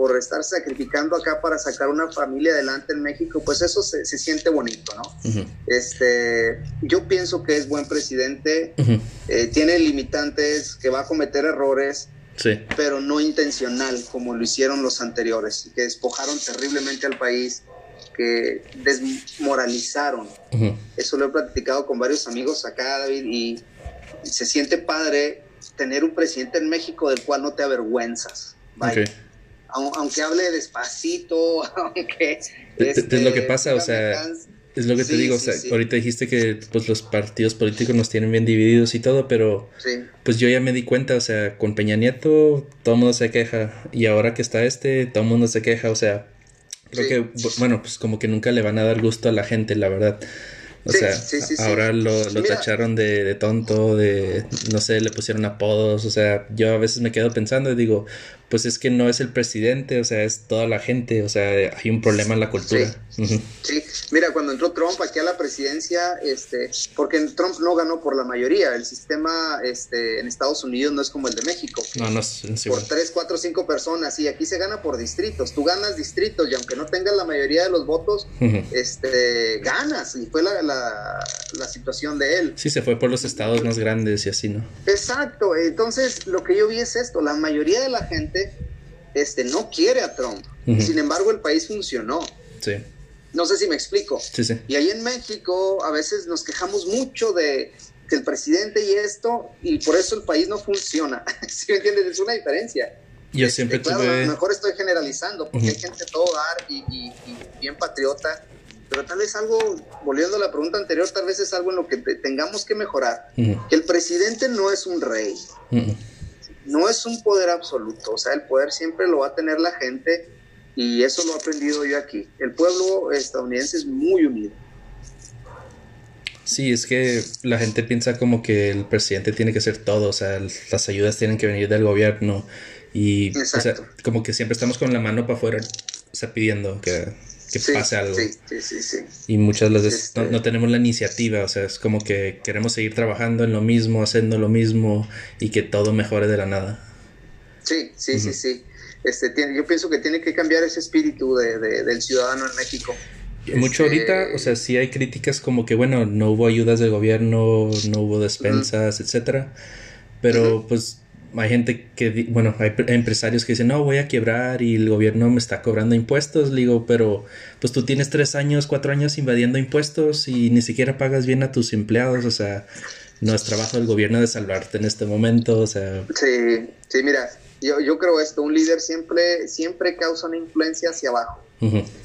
por estar sacrificando acá para sacar una familia adelante en México, pues eso se, se siente bonito, ¿no? Ujú. Este, yo pienso que es buen presidente, Ujú. eh, tiene limitantes, que va a cometer errores, Sí. pero no intencional como lo hicieron los anteriores, que despojaron terriblemente al país, que desmoralizaron. Ujú. Eso lo he platicado con varios amigos acá, David, y se siente padre tener un presidente en México del cual no te avergüenzas. Vaya. Ok. Au- Aunque hable despacito, aunque... Es- es lo que pasa, o sea, Es lo que te Sí, digo, o sí, sea, sí. ahorita dijiste que pues los partidos políticos nos tienen bien divididos y todo, pero Sí, pues yo ya me di cuenta, o sea, con Peña Nieto todo el mundo se queja y ahora que está este, todo el mundo se queja, o sea, creo que, bu- bueno, pues como que nunca le van a dar gusto a la gente, la verdad. O Sí, sea, sí, sí, sí. ahora lo, lo tacharon de, de tonto, de, no sé, le pusieron apodos, o sea, yo a veces me quedo pensando y digo, pues es que no es el presidente, o sea, es toda la gente, o sea, hay un problema en la cultura. Sí, mira, cuando entró Trump aquí a la presidencia, este, porque Trump no ganó por la mayoría, el sistema este, en Estados Unidos no es como el de México, No, no es por tres, cuatro, cinco personas, y aquí se gana por distritos, tú ganas distritos y aunque no tengas la mayoría de los votos, este, ganas, y fue la, la, la situación de él. Sí, se fue por los estados más grandes y así, ¿no? Exacto, entonces lo que yo vi es esto, la mayoría de la gente este, no quiere a Trump, sin embargo el país funcionó, Sí, no sé si me explico. sí, sí. Y ahí en México a veces nos quejamos mucho de que el presidente y esto, y por eso el país no funciona. ¿Sí me entiendes? Es una diferencia. Yo Este, siempre claro, tuve... a lo mejor estoy generalizando, porque hay gente todo dar y, y- y bien patriota, pero tal vez algo, volviendo a la pregunta anterior, tal vez es algo en lo que te- tengamos que mejorar. Que el presidente no es un rey. No es un poder absoluto, o sea, el poder siempre lo va a tener la gente y eso lo he aprendido yo aquí. El pueblo estadounidense es muy unido. Sí, es que la gente piensa como que el presidente tiene que hacer todo, o sea, las ayudas tienen que venir del gobierno y, o sea, Exacto. como que siempre estamos con la mano para afuera, o sea, pidiendo que, que Sí, pase algo. Sí, sí, sí. Y muchas veces Este- no, no tenemos la iniciativa, o sea, es como que queremos seguir trabajando en lo mismo, haciendo lo mismo y que todo mejore de la nada. Sí, sí, sí, sí. Este, tiene, yo pienso que tiene que cambiar ese espíritu de, de- del ciudadano en México. Mucho Este, ahorita, o sea, sí hay críticas como que, bueno, no hubo ayudas del gobierno, no hubo despensas, etcétera. Pero pues hay gente que, bueno, hay pre- empresarios que dicen, no, voy a quebrar y el gobierno me está cobrando impuestos. Le digo, pero pues tú tienes tres años, cuatro años invadiendo impuestos y ni siquiera pagas bien a tus empleados. O sea, no es trabajo del gobierno de salvarte en este momento. O sea, Sí, sí, mira, yo, yo creo esto, un líder siempre, siempre causa una influencia hacia abajo.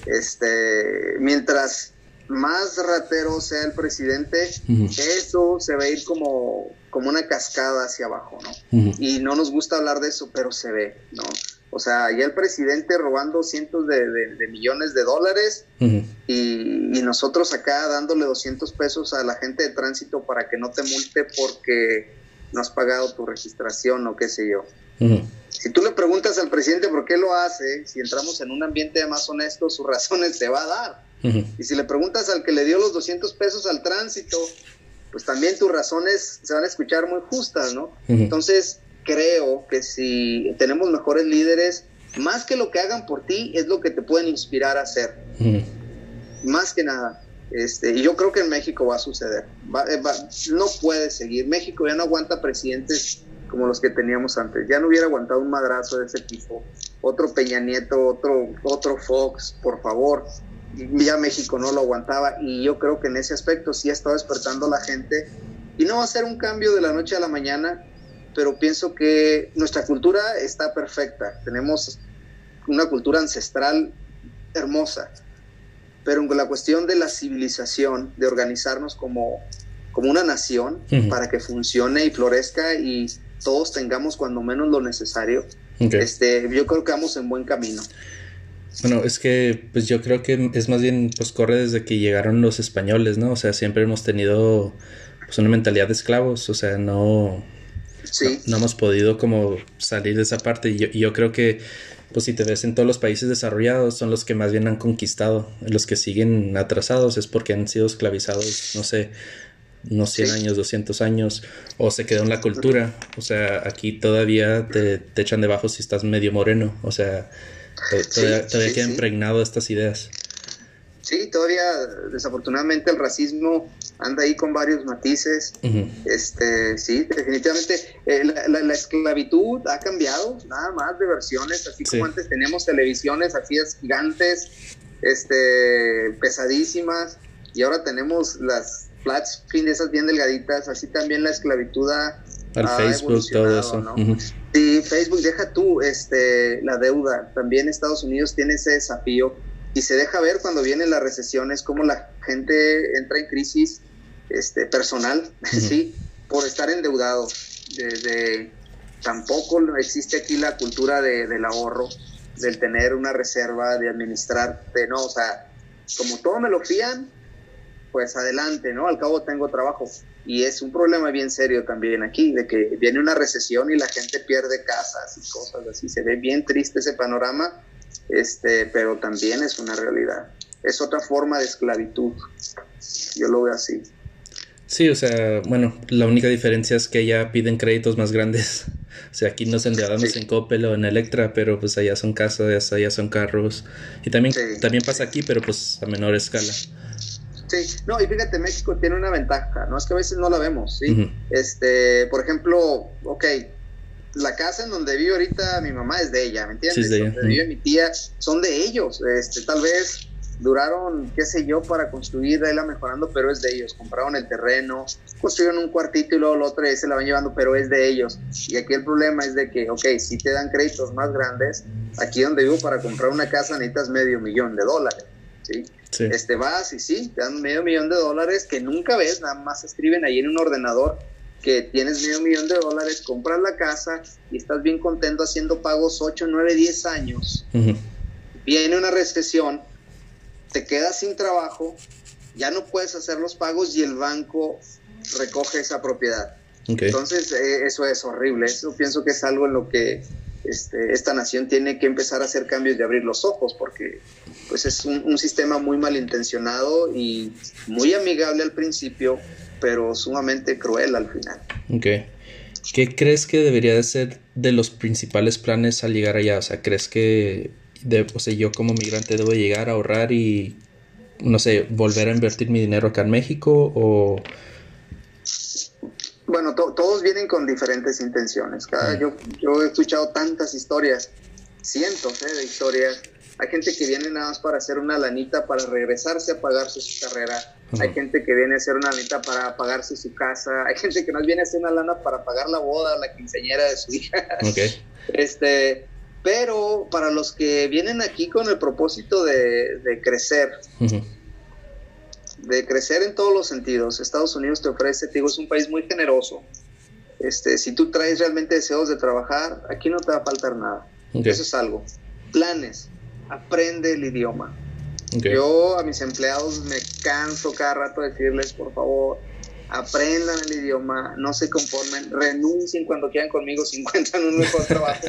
Este, mientras más ratero sea el presidente, eso se a ir como, como una cascada hacia abajo, ¿no? Y no nos gusta hablar de eso, pero se ve, ¿no? O sea, ya el presidente robando cientos de, de- de millones de dólares y, y nosotros acá dándole 200 pesos a la gente de tránsito para que no te multe porque no has pagado tu registración o qué sé yo. Si tú le preguntas al presidente por qué lo hace, si entramos en un ambiente más honesto, sus razones te va a dar. Y si le preguntas al que le dio los 200 pesos al tránsito, pues también tus razones se van a escuchar muy justas, ¿no? Entonces, creo que si tenemos mejores líderes, más que lo que hagan por ti, es lo que te pueden inspirar a hacer, más que nada. Este, y yo creo que en México va a suceder. Va- eh, va- no puede seguir. México ya no aguanta presidentes como los que teníamos antes. Ya no hubiera aguantado un madrazo de ese tipo. Otro Peña Nieto, otro, otro Fox, por favor. Ya México no lo aguantaba y yo creo que en ese aspecto sí ha estado despertando la gente. Y no va a ser un cambio de la noche a la mañana, pero pienso que nuestra cultura está perfecta. Tenemos una cultura ancestral hermosa, pero en la cuestión de la civilización, de organizarnos como, como una nación para que funcione y florezca y todos tengamos cuando menos lo necesario, este, yo creo que vamos en buen camino. Bueno, es que pues yo creo que es más bien pues corre desde que llegaron los españoles, ¿no? O sea, siempre hemos tenido pues una mentalidad de esclavos, o sea, no Sí, no, no hemos podido como salir de esa parte y yo, y yo creo que pues si te ves en todos los países desarrollados son los que más bien han conquistado, los que siguen atrasados es porque han sido esclavizados, no sé, unos 100 Sí. años, 200 años, o se quedó en la cultura, o sea, aquí todavía te, te echan debajo si estás medio moreno, o sea, Sí, todavía, sí, queda sí. impregnado estas ideas. sí, todavía desafortunadamente el racismo anda ahí con varios matices. Este, sí, definitivamente eh, la, la- la esclavitud ha cambiado, nada más de versiones, así como antes teníamos televisiones así es gigantes, este, pesadísimas, y ahora tenemos las flat screen de esas bien delgaditas, así también la esclavitud ha, Al ha Facebook, todo evolucionado, eso. ¿no? ujú. Sí, Facebook, deja tú este, la deuda. También Estados Unidos tiene ese desafío y se deja ver cuando vienen las recesiones, cómo la gente entra en crisis este, personal, ¿sí? Por estar endeudado. De, de- tampoco existe aquí la cultura de- del ahorro, del tener una reserva, de administrar, de no, o sea, como todo me lo fían, pues adelante, ¿no? Al cabo tengo trabajo. Y es un problema bien serio también aquí, de que viene una recesión y la gente pierde casas y cosas así. Se ve bien triste ese panorama, este, pero también es una realidad. Es otra forma de esclavitud. Yo lo veo así. Sí, o sea, bueno, la única diferencia es que allá piden créditos más grandes. O sea, aquí nos endeudamos Sí. en Coppel o en Electra, pero pues allá son casas, allá son carros. Y también, Sí. también pasa aquí, pero pues a menor escala. Sí, no, y fíjate, México tiene una ventaja, ¿no? Es que a veces no la vemos, ¿sí? Este, por ejemplo, ok, la casa en donde vive ahorita mi mamá es de ella, ¿me entiendes? Sí, es de ella, Donde vive mi tía, son de ellos, este, tal vez duraron, qué sé yo, para construir, ahí la mejorando, pero es de ellos, compraron el terreno, construyeron un cuartito y luego el otro y se la van llevando, pero es de ellos. Y aquí el problema es de que, ok, si te dan créditos más grandes, aquí donde vivo para comprar una casa necesitas medio millón de dólares, ¿sí? Sí. Este vas y sí, te dan medio millón de dólares que nunca ves, nada más escriben ahí en un ordenador que tienes medio millón de dólares, compras la casa y estás bien contento haciendo pagos 8, 9, 10 años. Viene una recesión, te quedas sin trabajo, ya no puedes hacer los pagos y el banco recoge esa propiedad. Entonces, eh, eso es horrible. Eso pienso que es algo en lo que este, esta nación tiene que empezar a hacer cambios y abrir los ojos, porque pues es un, sistema muy malintencionado y muy amigable al principio, pero sumamente cruel al final. Ok. ¿qué crees que debería de ser de los principales planes al llegar allá? O sea, ¿crees que de, o sea, yo como migrante debo llegar a ahorrar y, no sé, volver a invertir mi dinero acá en México o... Bueno, to- todos vienen con diferentes intenciones. Cada, yo, yo he escuchado tantas historias, cientos eh, de historias. Hay gente que viene nada más para hacer una lanita para regresarse a pagarse su carrera. Hay gente que viene a hacer una lanita para pagarse su casa. Hay gente que nos viene a hacer una lana para pagar la boda, la quinceañera de su hija. Este, pero para los que vienen aquí con el propósito de, de crecer. De crecer en todos los sentidos. Estados Unidos te ofrece, te digo, es un país muy generoso. Este, si tú traes realmente deseos de trabajar, aquí no te va a faltar nada. Ok. Eso es algo. Planes, aprende el idioma. Yo a mis empleados me canso cada rato de decirles, por favor, aprendan el idioma, no se conformen, renuncien cuando quieran conmigo si encuentran un mejor trabajo,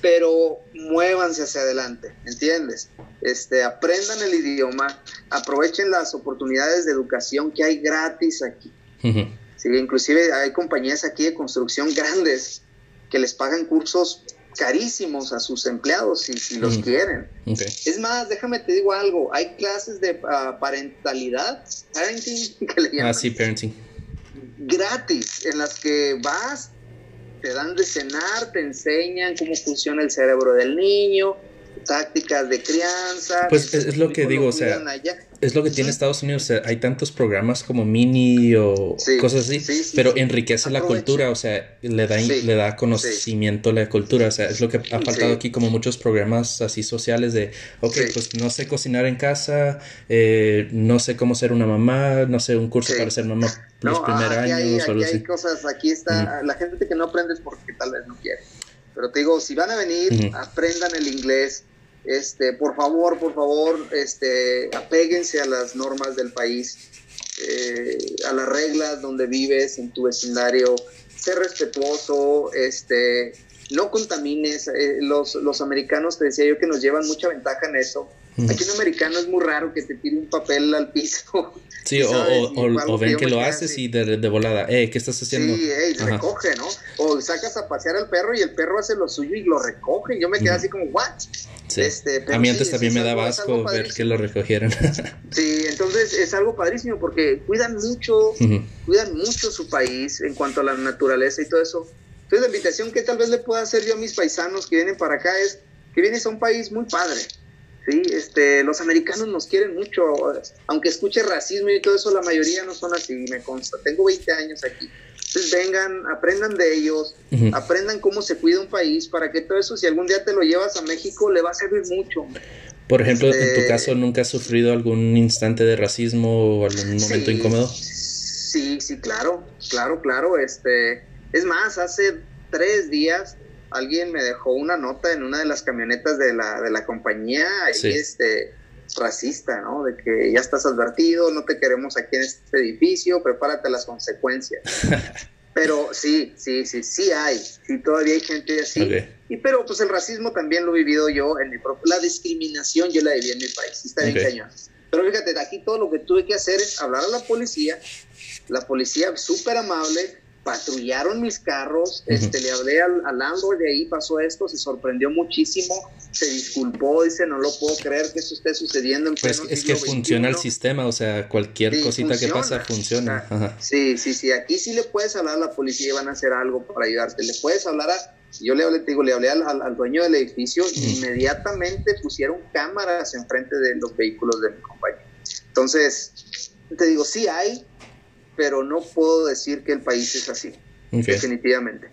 pero muévanse hacia adelante, ¿entiendes? Este, aprendan el idioma, aprovechen las oportunidades de educación que hay gratis aquí. Sí, inclusive hay compañías aquí de construcción grandes que les pagan cursos carísimos a sus empleados si, si los quieren. Ok. Es más, déjame te digo algo, hay clases de ah, parentalidad, parenting, que le llaman, Ah, sí, parenting. gratis, en las que vas, te dan de cenar, te enseñan cómo funciona el cerebro del niño, tácticas de crianza. Pues es- es lo que digo, o sea, allá. Es lo que tiene Estados Unidos, o sea, hay tantos programas como Mini o Sí, cosas así, sí, sí, pero enriquece la cultura, o sea, le da, le da conocimiento a la cultura, o sea, es lo que ha faltado aquí como muchos programas así sociales de, ok, pues no sé cocinar en casa, eh, no sé cómo ser una mamá, no sé, un curso para ser mamá los primeros aquí hay, años o aquí algo hay cosas, aquí está, la gente que no aprende es porque tal vez no quiere. Pero te digo, si van a venir, aprendan el inglés, este, por favor, por favor, este, apéguense a las normas del país, eh, a las reglas donde vives, en tu vecindario, sé respetuoso, este, no contamines, eh, los, los americanos, te decía yo que nos llevan mucha ventaja en eso. Aquí un americano es muy raro que te tire un papel al piso. Sí, o, o- Y o- o ven que lo haces así. y de, de volada, eh, ¿qué estás haciendo? Sí, ey, Ajá. recoge, ¿no? O sacas a pasear al perro y el perro hace lo suyo y lo recoge. Y yo me quedé así como, ¿what? Sí. Este, a mí antes sí, también me daba asco ver que lo recogieran. Sí, entonces es algo padrísimo porque cuidan mucho, Ujú. cuidan mucho su país en cuanto a la naturaleza y todo eso. Entonces la invitación que tal vez le pueda hacer yo a mis paisanos que vienen para acá es que vienes a un país muy padre. Sí, este, los americanos nos quieren mucho, aunque escuche racismo y todo eso, la mayoría no son así, me consta. Tengo 20 años aquí. Entonces vengan, aprendan de ellos, aprendan cómo se cuida un país para que todo eso, si algún día te lo llevas a México, le va a servir mucho. hombre. Por ejemplo, en tu Este- caso, ¿nunca has sufrido algún instante de racismo o algún momento Sí, incómodo? Sí, sí, claro, claro, claro. Este, es más, hace tres días alguien me dejó una nota en una de las camionetas de la, de la compañía, ahí, Sí. este, racista, ¿no? De que ya estás advertido, no te queremos aquí en este edificio, prepárate a las consecuencias. Pero sí, sí, sí, sí hay, sí todavía hay gente así. Y pero pues el racismo también lo he vivido yo en mi propio, la discriminación yo la viví en mi país, está bien cañón. Pero fíjate, de aquí todo lo que tuve que hacer es hablar a la policía, la policía súper amable, patrullaron mis carros, este, le hablé al, al landlord de ahí, pasó esto, se sorprendió muchísimo, se disculpó, dice, no lo puedo creer que esto esté sucediendo en Pues es que funciona el XXI". sistema, o sea, cualquier Sí, cosita que pasa funciona. Ajá. Sí, sí, sí. Aquí sí le puedes hablar a la policía y van a hacer algo para ayudarte. Le puedes hablar a. Yo le hablé, te digo, le hablé al, al- al dueño del edificio y Mm. inmediatamente pusieron cámaras enfrente de los vehículos de mi compañía. Entonces, te digo, sí hay, pero no puedo decir que el país es así, definitivamente.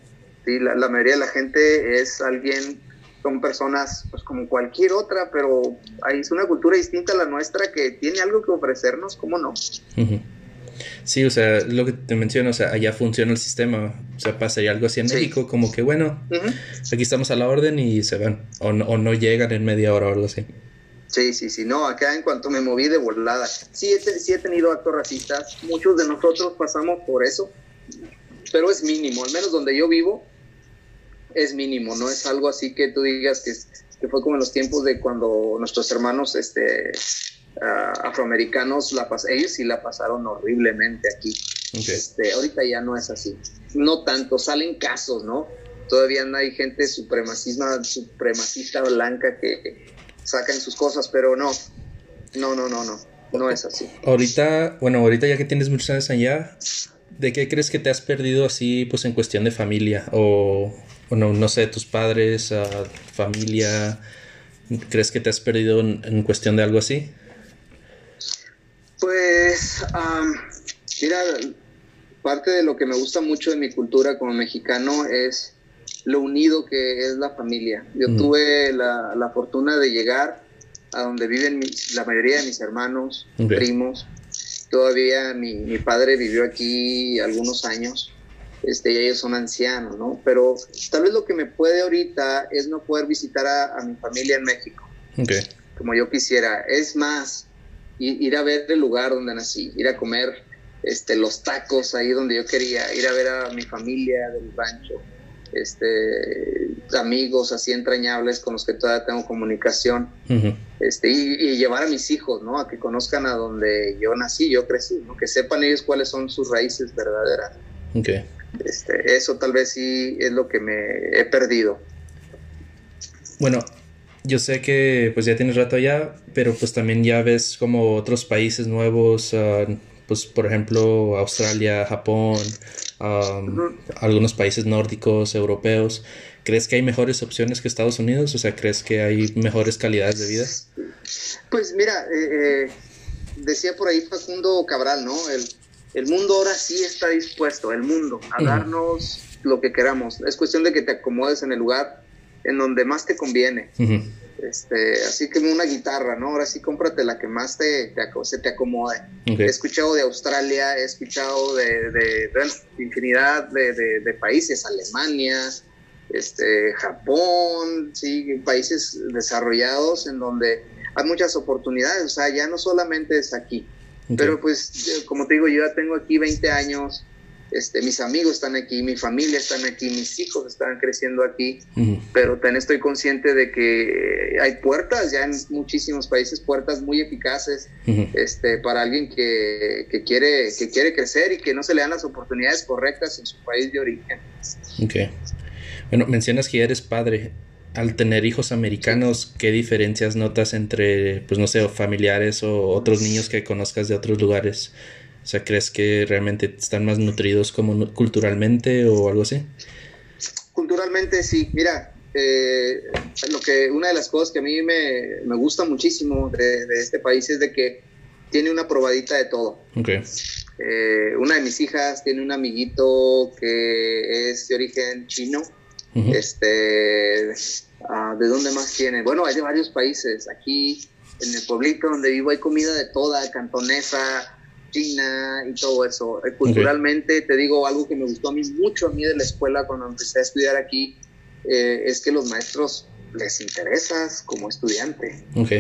Sí, la, la mayoría de la gente es alguien, son personas pues como cualquier otra, pero hay es una cultura distinta a la nuestra que tiene algo que ofrecernos, ¿cómo no? Sí, o sea, lo que te menciono, o sea, allá funciona el sistema. O sea, pasaría algo así en Sí. México, como que bueno, aquí estamos a la orden y se van. O no, o no llegan en media hora o algo así. Sí, sí, sí, no, acá en cuanto me moví de volada, sí he, sí he tenido actos racistas, muchos de nosotros pasamos por eso, pero es mínimo, al menos donde yo vivo, es mínimo, no es algo así que tú digas que, fue como en los tiempos de cuando nuestros hermanos este, ah, afroamericanos, la pas ellos sí la pasaron horriblemente aquí. Este, ahorita ya no es así. No tanto, salen casos, ¿no? Todavía no hay gente supremacista, supremacista blanca que sacan sus cosas, pero no. No, no, no, no. No es así. Ahorita, bueno, ahorita ya que tienes muchos años allá, ¿de qué crees que te has perdido así, pues en cuestión de familia? O, o no, no sé, tus padres, familia, ¿crees que te has perdido en, en cuestión de algo así? Pues, am, mira, parte de lo que me gusta mucho de mi cultura como mexicano es lo unido que es la familia. Yo Mm. tuve la, la fortuna de llegar a donde viven mis- la mayoría de mis hermanos, primos. Todavía mi, mi padre vivió aquí algunos años. Este, y ellos son ancianos, ¿no? Pero tal vez lo que me puede ahorita es no poder visitar a- a mi familia en México Ok. como yo quisiera. Es más, ir a ver el lugar donde nací, ir a comer este, los tacos ahí donde yo quería, ir a ver a mi familia del rancho, este, amigos así entrañables con los que todavía tengo comunicación, este, y, y llevar a mis hijos, ¿no? A que conozcan a donde yo nací, yo crecí, ¿no? Que sepan ellos cuáles son sus raíces verdaderas. Ok. Este, eso tal vez sí es lo que me he perdido. Bueno, yo sé que pues ya tienes rato allá, pero pues también ya ves como otros países nuevos, ah, pues por ejemplo Australia, Japón, Ujú. algunos países nórdicos, europeos. ¿Crees que hay mejores opciones que Estados Unidos? O sea, ¿crees que hay mejores calidades de vida? Pues mira, eh, eh, decía por ahí Facundo Cabral, ¿no? El, el mundo ahora sí está dispuesto, el mundo, a darnos lo que queramos. Es cuestión de que te acomodes en el lugar en donde más te conviene. Ujú. Este, así como una guitarra, ¿no? Ahora sí cómprate la que más te, se te acomode. He escuchado de Australia, he escuchado de, infinidad de, países, Alemania, este, Japón, sí, países desarrollados en donde hay muchas oportunidades, o sea, ya no solamente es aquí, pero pues, como te digo, yo ya tengo aquí 20 años, este, mis amigos están aquí, mi familia están aquí, mis hijos están creciendo aquí, pero también estoy consciente de que hay puertas ya en muchísimos países, puertas muy eficaces este, para alguien que, que quiere, que quiere crecer y que no se le dan las oportunidades correctas en su país de origen. Ok. Bueno, mencionas que ya eres padre. Al tener hijos americanos, ¿qué diferencias notas entre, pues no sé, familiares o otros niños que conozcas de otros lugares? O sea, ¿crees que realmente están más nutridos como culturalmente o algo así? Culturalmente sí, mira, eh, lo que una de las cosas que a mí me, me gusta muchísimo de, de este país es de que tiene una probadita de todo. Ok. Eh, una de mis hijas tiene un amiguito que es de origen chino. Este, ah, ¿de dónde más tiene? Bueno, hay de varios países. Aquí en el pueblito donde vivo hay comida de toda, cantonesa, china y todo eso. Eh, Culturalmente, te digo algo que me gustó a mí mucho a mí de la escuela cuando empecé a estudiar aquí, eh, es que los maestros les interesas como estudiante Ok.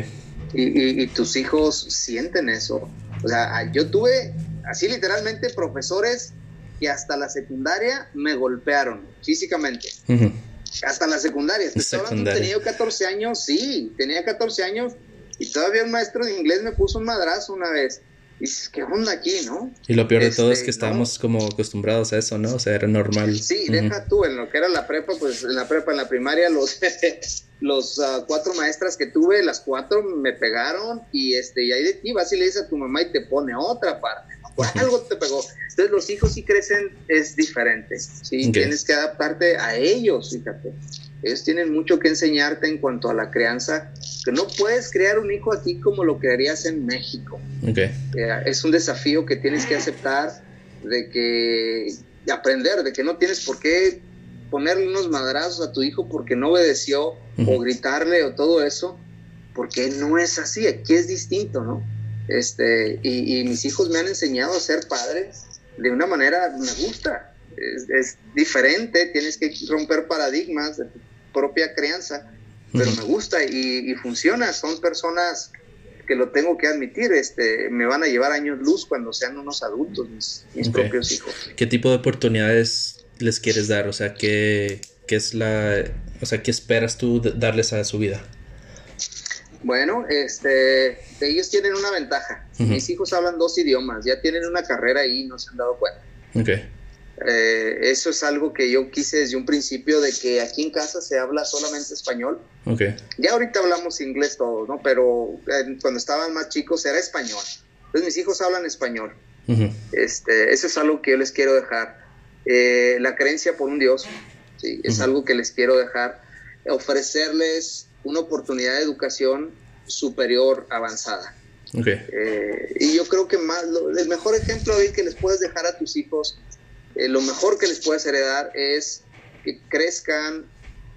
y, y- y tus hijos sienten eso. O sea, ah, yo tuve así literalmente profesores que hasta la secundaria me golpearon físicamente. Hasta la secundaria. Secundaria. tenía yo 14 años, sí, tenía 14 años y todavía un maestro de inglés me puso un madrazo una vez. Y dices, ¿qué onda aquí, no? Y lo peor de todo es que no. estábamos como acostumbrados a eso, ¿no? O sea, era normal. Sí, deja tú, en lo que era la prepa, pues en la prepa, en la primaria, los, los ah, cuatro maestras que tuve, las cuatro me pegaron y este, y ahí de ti vas y le dices a tu mamá y te pone otra parte, ¿no? Por algo te pegó. Entonces los hijos sí crecen, es diferente, sí, tienes que adaptarte a ellos, fíjate. Ellos tienen mucho que enseñarte en cuanto a la crianza, que no puedes crear un hijo aquí como lo crearías en México. Ok. Eh, es un desafío que tienes que aceptar de que de aprender de que no tienes por qué ponerle unos madrazos a tu hijo porque no obedeció o gritarle o todo eso porque no es así aquí es distinto no este y, y mis hijos me han enseñado a ser padres de una manera me gusta es, es diferente tienes que romper paradigmas de tu propia crianza pero me gusta y, y funciona son personas que lo tengo que admitir, este, me van a llevar años luz cuando sean unos adultos, mis, propios hijos. ¿Qué tipo de oportunidades les quieres dar? O sea, ¿qué, qué es la... O sea, ¿qué esperas tú darles a su vida? Bueno, este, ellos tienen una ventaja. Mis hijos hablan dos idiomas, ya tienen una carrera ahí, no se han dado cuenta. Ok. Eh, eso es algo que yo quise desde un principio de que aquí en casa se habla solamente español. Ok. Ya ahorita hablamos inglés todos, ¿no? Pero eh, cuando estaban más chicos era español. Entonces mis hijos hablan español. Ujú. Este, eso es algo que yo les quiero dejar. Eh, la creencia por un Dios, ¿sí? es Ujú. algo que les quiero dejar. Ofrecerles una oportunidad de educación superior, avanzada. Ok. Eh, y yo creo que más, lo- el mejor ejemplo David, que les puedes dejar a tus hijos, eh, lo mejor que les puedes heredar es que crezcan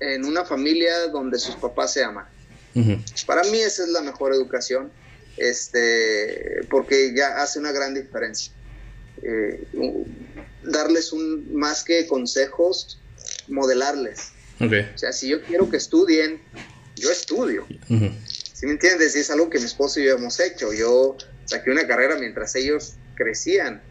en una familia donde sus papás se aman. Ujú. Para mí esa es la mejor educación, este, porque ya hace una gran diferencia. Eh, darles un más que consejos, modelarles. Ok. O sea, si yo quiero que estudien, yo estudio. Ujú. ¿Sí me entiendes? Y es algo que mi esposo y yo hemos hecho. Yo saqué una carrera mientras ellos crecían.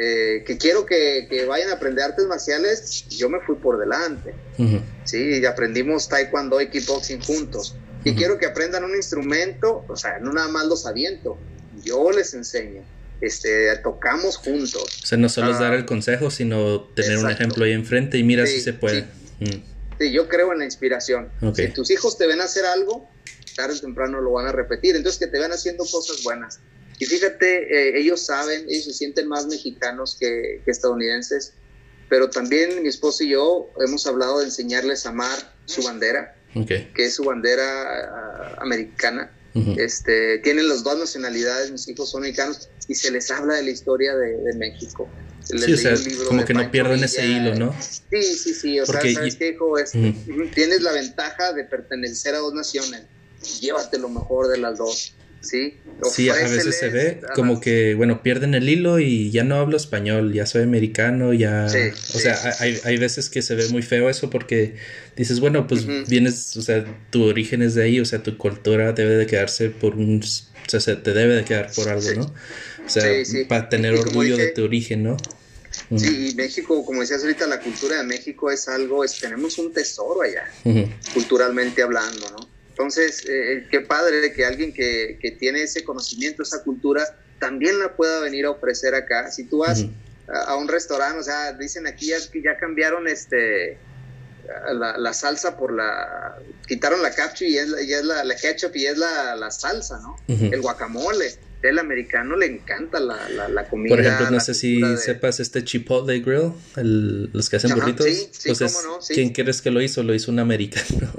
Eh, que quiero que, que vayan a aprender artes marciales, yo me fui por delante. Ujú. Sí, y aprendimos taekwondo y kickboxing juntos. Y Ujú. quiero que aprendan un instrumento, o sea, no nada más los aviento, yo les enseño. Este, tocamos juntos. O sea, no solo es Ah. dar el consejo, sino tener un Exacto. ejemplo ahí enfrente y mira Sí, si se puede. Mm. Sí, yo creo en la inspiración. Ok. Si tus hijos te ven hacer algo, tarde o temprano lo van a repetir. Entonces, que te vean haciendo cosas buenas. Y fíjate, eh, ellos saben, ellos se sienten más mexicanos que, que estadounidenses, pero también mi esposo y yo hemos hablado de enseñarles a amar su bandera, que es su bandera ah, americana. Ujú. Este, tienen las dos nacionalidades, mis hijos son mexicanos, y se les habla de la historia de, de México. Les Sí, o sea, como que no pierdan ese hilo, ¿no? Sí, sí, sí, o Porque sea, ¿sabes y- qué, hijo? Es- Ujú. ujú, Tienes la ventaja de pertenecer a dos naciones. Llévate lo mejor de las dos, ¿sí? Sí, a veces se ve como que, bueno, pierden el hilo y ya no hablo español, ya soy americano, ya... Sí, o sí, sea, sí, hay, hay veces que se ve muy feo eso porque dices, bueno, pues vienes, o sea, tu origen es de ahí, o sea, tu cultura debe de quedarse por un... O sea, se te debe de quedar por algo. ¿no? O sea, para tener Y orgullo de tu origen, ¿no? Sí, y México, como decías ahorita, la cultura de México es algo, es, tenemos un tesoro allá, culturalmente hablando, ¿no? Entonces, eh, qué padre que alguien que, que tiene ese conocimiento, esa cultura, también la pueda venir a ofrecer acá. Si tú vas a, a un restaurante, o sea, dicen aquí ya, ya cambiaron este la, la salsa por la... Quitaron la ketchup y es la, y es la, la ketchup y es la, la salsa, ¿no? El guacamole. El americano le encanta la, la, la comida. Por ejemplo, no sé si de- sepas este Chipotle Grill, el- los que hacen Ajá, burritos. sí, sí, cómo no, sí. ¿quién crees que lo hizo? Lo hizo un americano.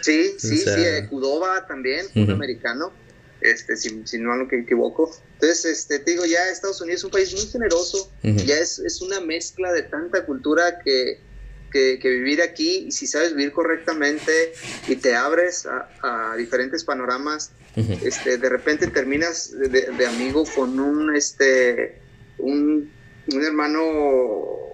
Sí, sí, O sea- sí, eh, Kudoba también, un americano, este, si, si no me equivoco. Entonces, este, te digo, ya Estados Unidos es un país muy generoso, ya es, es una mezcla de tanta cultura que, que, que vivir aquí, y si sabes vivir correctamente y te abres a, a diferentes panoramas, este, de repente terminas de, de- de amigo con un, este, un, un hermano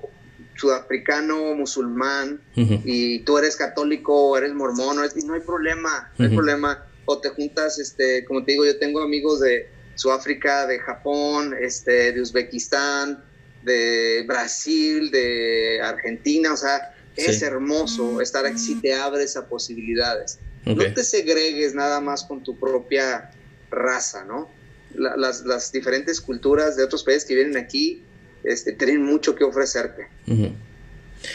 sudafricano, musulmán, y tú eres católico o eres mormón, y no hay problema, no hay problema. O te juntas, este, como te digo, yo tengo amigos de Sudáfrica, de Japón, este, de Uzbekistán, de Brasil, de Argentina, o sea, es Sí. hermoso estar aquí si te abres a posibilidades. No te segregues nada más con tu propia raza, ¿no? La- las, las diferentes culturas de otros países que vienen aquí este, tienen mucho que ofrecerte.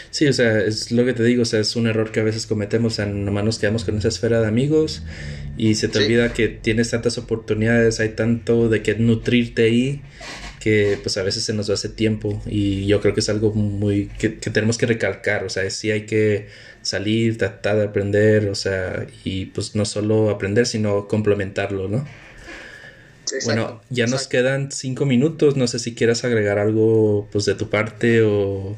Sí, o sea, es lo que te digo, o sea, es un error que a veces cometemos, o sea, nomás nos quedamos con esa esfera de amigos y se te Sí. olvida que tienes tantas oportunidades, hay tanto de que nutrirte ahí que pues a veces se nos va hace tiempo y yo creo que es algo muy que, que tenemos que recalcar, o sea, sí hay que salir, tratar de aprender, o sea, y pues no solo aprender, sino complementarlo, ¿no? Exacto, Bueno, ya nos quedan cinco minutos, no sé si quieras agregar algo pues de tu parte o...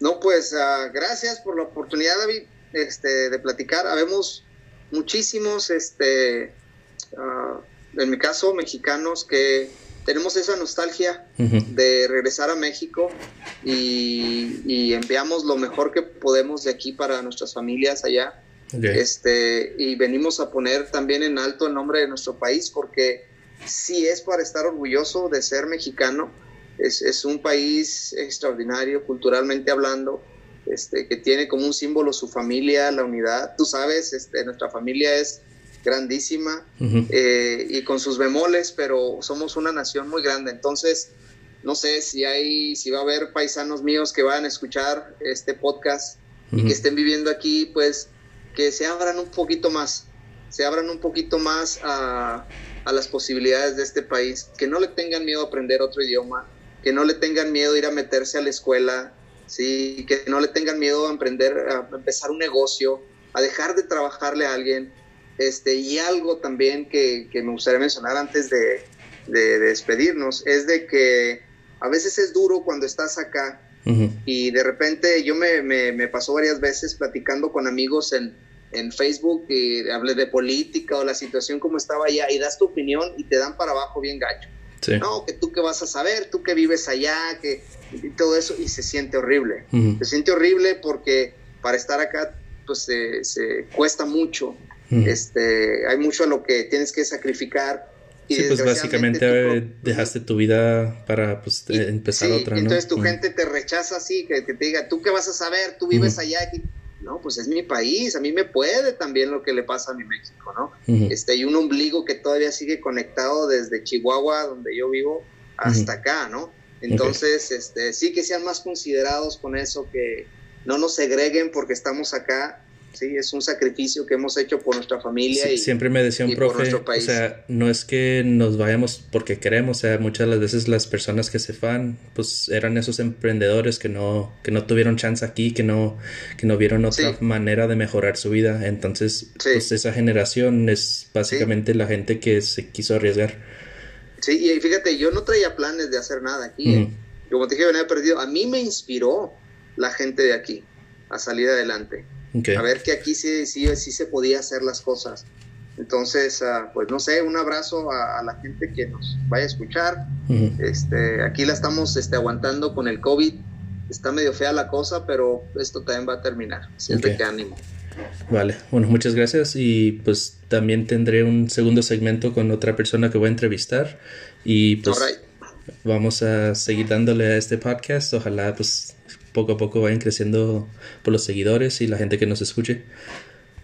No, pues ah, gracias por la oportunidad, David, este, de platicar. Habemos muchísimos, este, ah, en mi caso, mexicanos que tenemos esa nostalgia de regresar a México y, y enviamos lo mejor que podemos de aquí para nuestras familias allá. Ok. Este, y venimos a poner también en alto el nombre de nuestro país porque sí es para estar orgulloso de ser mexicano. Es, es un país extraordinario culturalmente hablando este, que tiene como un símbolo su familia, la unidad. Tú sabes, este, nuestra familia es grandísima Ujú. eh, y con sus bemoles, pero somos una nación muy grande. Entonces, no sé si hay, si va a haber paisanos míos que van a escuchar este podcast y Ujú. que estén viviendo aquí, pues que se abran un poquito más, se abran un poquito más a, a las posibilidades de este país, que no le tengan miedo a aprender otro idioma, que no le tengan miedo a ir a meterse a la escuela, sí, que no le tengan miedo a emprender, a empezar un negocio, a dejar de trabajarle a alguien, este, y algo también que, que me gustaría mencionar antes de, de- de despedirnos, es de que a veces es duro cuando estás acá y de repente yo me, me, me pasó varias veces platicando con amigos en, en Facebook y hablé de política o la situación como estaba allá y das tu opinión y te dan para abajo bien gacho. Sí. No, que tú qué vas a saber, tú que vives allá, que y todo eso y se siente horrible. Se siente horrible porque para estar acá pues se, se cuesta mucho. Este, hay mucho a lo que tienes que sacrificar. y Sí, pues básicamente tu eh, dejaste tu vida para pues y- eh, empezar sí, otra, ¿no? Entonces tu gente te rechaza así, que, que te diga, ¿tú qué vas a saber? Tú vives allá. aquí". No, pues es mi país, a mí me puede también lo que le pasa a mi México, ¿no? Este, hay un ombligo que todavía sigue conectado desde Chihuahua, donde yo vivo, hasta acá, ¿no? Entonces, este, sí que sean más considerados con eso, que no nos segreguen porque estamos acá, sí, es un sacrificio que hemos hecho por nuestra familia Sí, y siempre me decía un profe, o sea, no es que nos vayamos porque queremos, o sea, muchas de las veces las personas que se van, pues eran esos emprendedores que no, que no tuvieron chance aquí, que no, que no vieron otra Sí. manera de mejorar su vida. Entonces, Sí. pues esa generación es básicamente la gente que se quiso arriesgar. Sí, y fíjate, yo no traía planes de hacer nada aquí. ¿eh? Como te dije, venía perdido. A mí me inspiró la gente de aquí a salir adelante. Ok. A ver que aquí sí, sí, sí se podía hacer las cosas. Entonces, ah, pues no sé, un abrazo a, a la gente que nos vaya a escuchar. Ujú. Este, aquí la estamos este, aguantando con el COVID. Está medio fea la cosa, pero esto también va a terminar. Siempre Ok. que ánimo. Vale, bueno, muchas gracias y pues también tendré un segundo segmento con otra persona que voy a entrevistar y pues Alright. vamos a seguir dándole a este podcast. Ojalá pues poco a poco vayan creciendo por los seguidores y la gente que nos escuche.